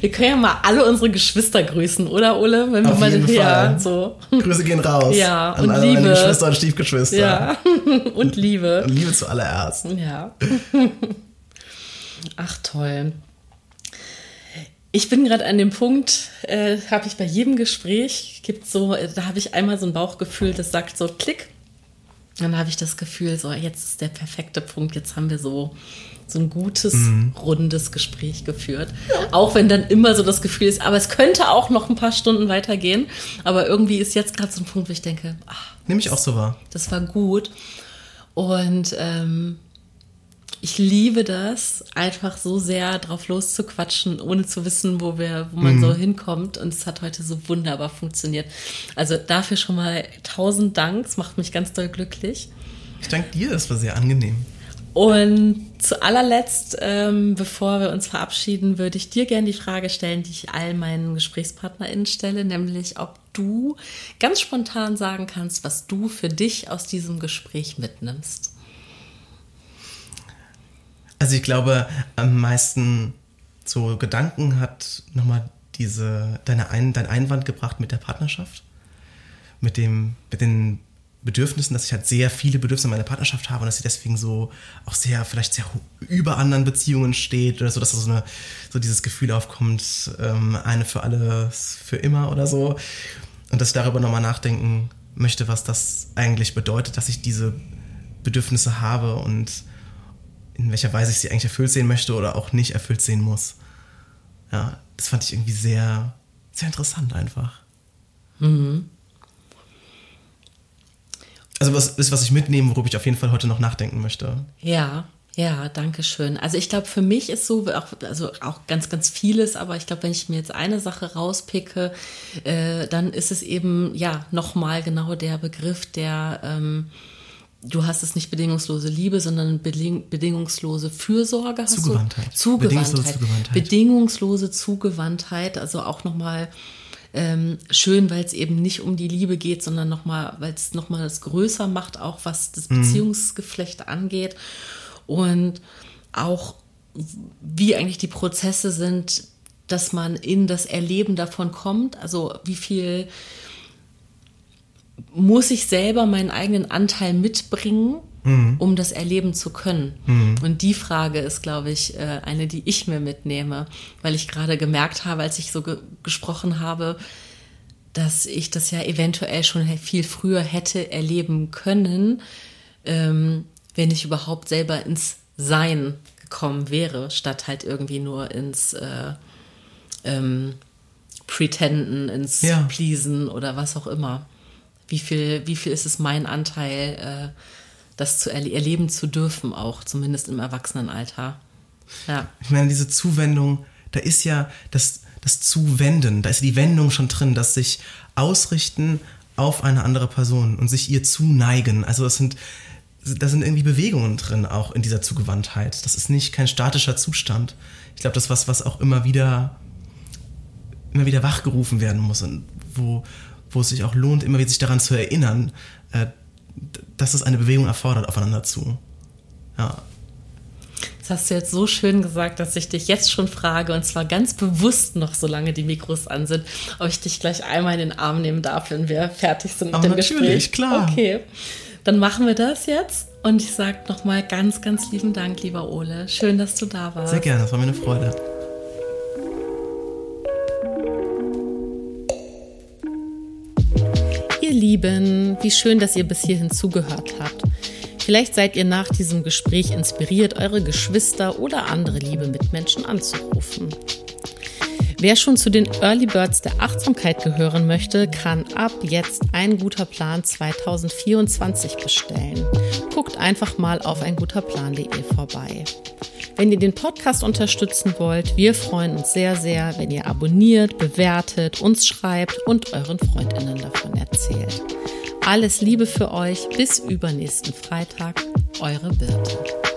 wir können ja mal alle unsere Geschwister grüßen, oder Ole? Wenn wir Auf mal jeden ja, so. Grüße gehen raus. Ja, an und alle Liebe. meine Geschwister und Stiefgeschwister. Ja, und Liebe. Und Liebe zuallererst. Ja. Ach toll. Ich bin gerade an dem Punkt, äh, habe ich bei jedem Gespräch, gibt so, äh, da habe ich einmal so ein Bauchgefühl, das sagt so Klick. Dann habe ich das Gefühl, so jetzt ist der perfekte Punkt, jetzt haben wir so so ein gutes, mhm. rundes Gespräch geführt. Ja. Auch wenn dann immer so das Gefühl ist, aber es könnte auch noch ein paar Stunden weitergehen. Aber irgendwie ist jetzt gerade so ein Punkt, wo ich denke, ach, nehme ich auch so wahr. Das war gut. Und ähm, ich liebe das, einfach so sehr drauf loszuquatschen, ohne zu wissen, wo wir, wo man mhm. so hinkommt. Und es hat heute so wunderbar funktioniert. Also dafür schon mal tausend Dank. Es macht mich ganz doll glücklich. Ich danke dir, das war sehr angenehm. Und zu allerletzt, ähm, bevor wir uns verabschieden, würde ich dir gerne die Frage stellen, die ich all meinen GesprächspartnerInnen stelle, nämlich ob du ganz spontan sagen kannst, was du für dich aus diesem Gespräch mitnimmst. Also ich glaube, am meisten so Gedanken hat nochmal diese, deine Ein, dein Einwand gebracht mit der Partnerschaft, mit, dem, mit den Bedürfnissen, dass ich halt sehr viele Bedürfnisse in meiner Partnerschaft habe und dass sie deswegen so auch sehr, vielleicht sehr über anderen Beziehungen steht oder so, dass so, eine, so dieses Gefühl aufkommt, ähm, eine für alle, für immer oder so. Und dass ich darüber nochmal nachdenken möchte, was das eigentlich bedeutet, dass ich diese Bedürfnisse habe und in welcher Weise ich sie eigentlich erfüllt sehen möchte oder auch nicht erfüllt sehen muss. Ja, das fand ich irgendwie sehr, sehr interessant einfach. Mhm. Also was ist, was ich mitnehme, worüber ich auf jeden Fall heute noch nachdenken möchte. Ja, ja, danke schön. Also ich glaube, für mich ist so, auch, also auch ganz, ganz vieles, aber ich glaube, wenn ich mir jetzt eine Sache rauspicke, äh, dann ist es eben, ja, nochmal genau der Begriff der ähm, du hast es nicht bedingungslose Liebe, sondern beding bedingungslose Fürsorge. Hast Zugewandtheit. Du? Zugewandtheit. Bedingungslose Zugewandtheit. Bedingungslose Zugewandtheit, also auch nochmal ähm, schön, weil es eben nicht um die Liebe geht, sondern nochmal, weil es nochmal das größer macht, auch was das mhm. Beziehungsgeflecht mhm. angeht. Und auch wie eigentlich die Prozesse sind, dass man in das Erleben davon kommt, also wie viel muss ich selber meinen eigenen Anteil mitbringen, mhm. um das erleben zu können? Mhm. Und die Frage ist, glaube ich, äh, eine, die ich mir mitnehme, weil ich gerade gemerkt habe, als ich so ge gesprochen habe, dass ich das ja eventuell schon viel früher hätte erleben können, ähm, wenn ich überhaupt selber ins Sein gekommen wäre, statt halt irgendwie nur ins äh, ähm, Pretenden, ins ja. Pleasen oder was auch immer. Wie viel, wie viel ist es mein Anteil, äh, das zu erle erleben zu dürfen, auch zumindest im Erwachsenenalter? Ja. Ich meine, diese Zuwendung, da ist ja das, das Zuwenden, da ist die Wendung schon drin, dass sich ausrichten auf eine andere Person und sich ihr zuneigen. Also das sind, da sind irgendwie Bewegungen drin, auch in dieser Zugewandtheit. Das ist nicht kein statischer Zustand. Ich glaube, das ist was, was auch immer wieder, immer wieder wachgerufen werden muss und wo, wo es sich auch lohnt, immer wieder sich daran zu erinnern, äh, dass es eine Bewegung erfordert, aufeinander zu. Ja. Das hast du jetzt so schön gesagt, dass ich dich jetzt schon frage, und zwar ganz bewusst noch, solange die Mikros an sind, ob ich dich gleich einmal in den Arm nehmen darf, wenn wir fertig sind mit Aber dem natürlich, Gespräch. klar. Okay, dann machen wir das jetzt. Und ich sage nochmal ganz, ganz lieben Dank, lieber Ole. Schön, dass du da warst. Sehr gerne, das war mir eine Freude. Lieben, wie schön, dass ihr bis hierhin zugehört habt. Vielleicht seid ihr nach diesem Gespräch inspiriert, eure Geschwister oder andere liebe Mitmenschen anzurufen. Wer schon zu den Early Birds der Achtsamkeit gehören möchte, kann ab jetzt ein guter Plan 2024 bestellen. Guckt einfach mal auf einguterplan.de vorbei. Wenn ihr den Podcast unterstützen wollt, wir freuen uns sehr, sehr, wenn ihr abonniert, bewertet, uns schreibt und euren Freundinnen davon erzählt. Alles Liebe für euch. Bis übernächsten Freitag. Eure Birte.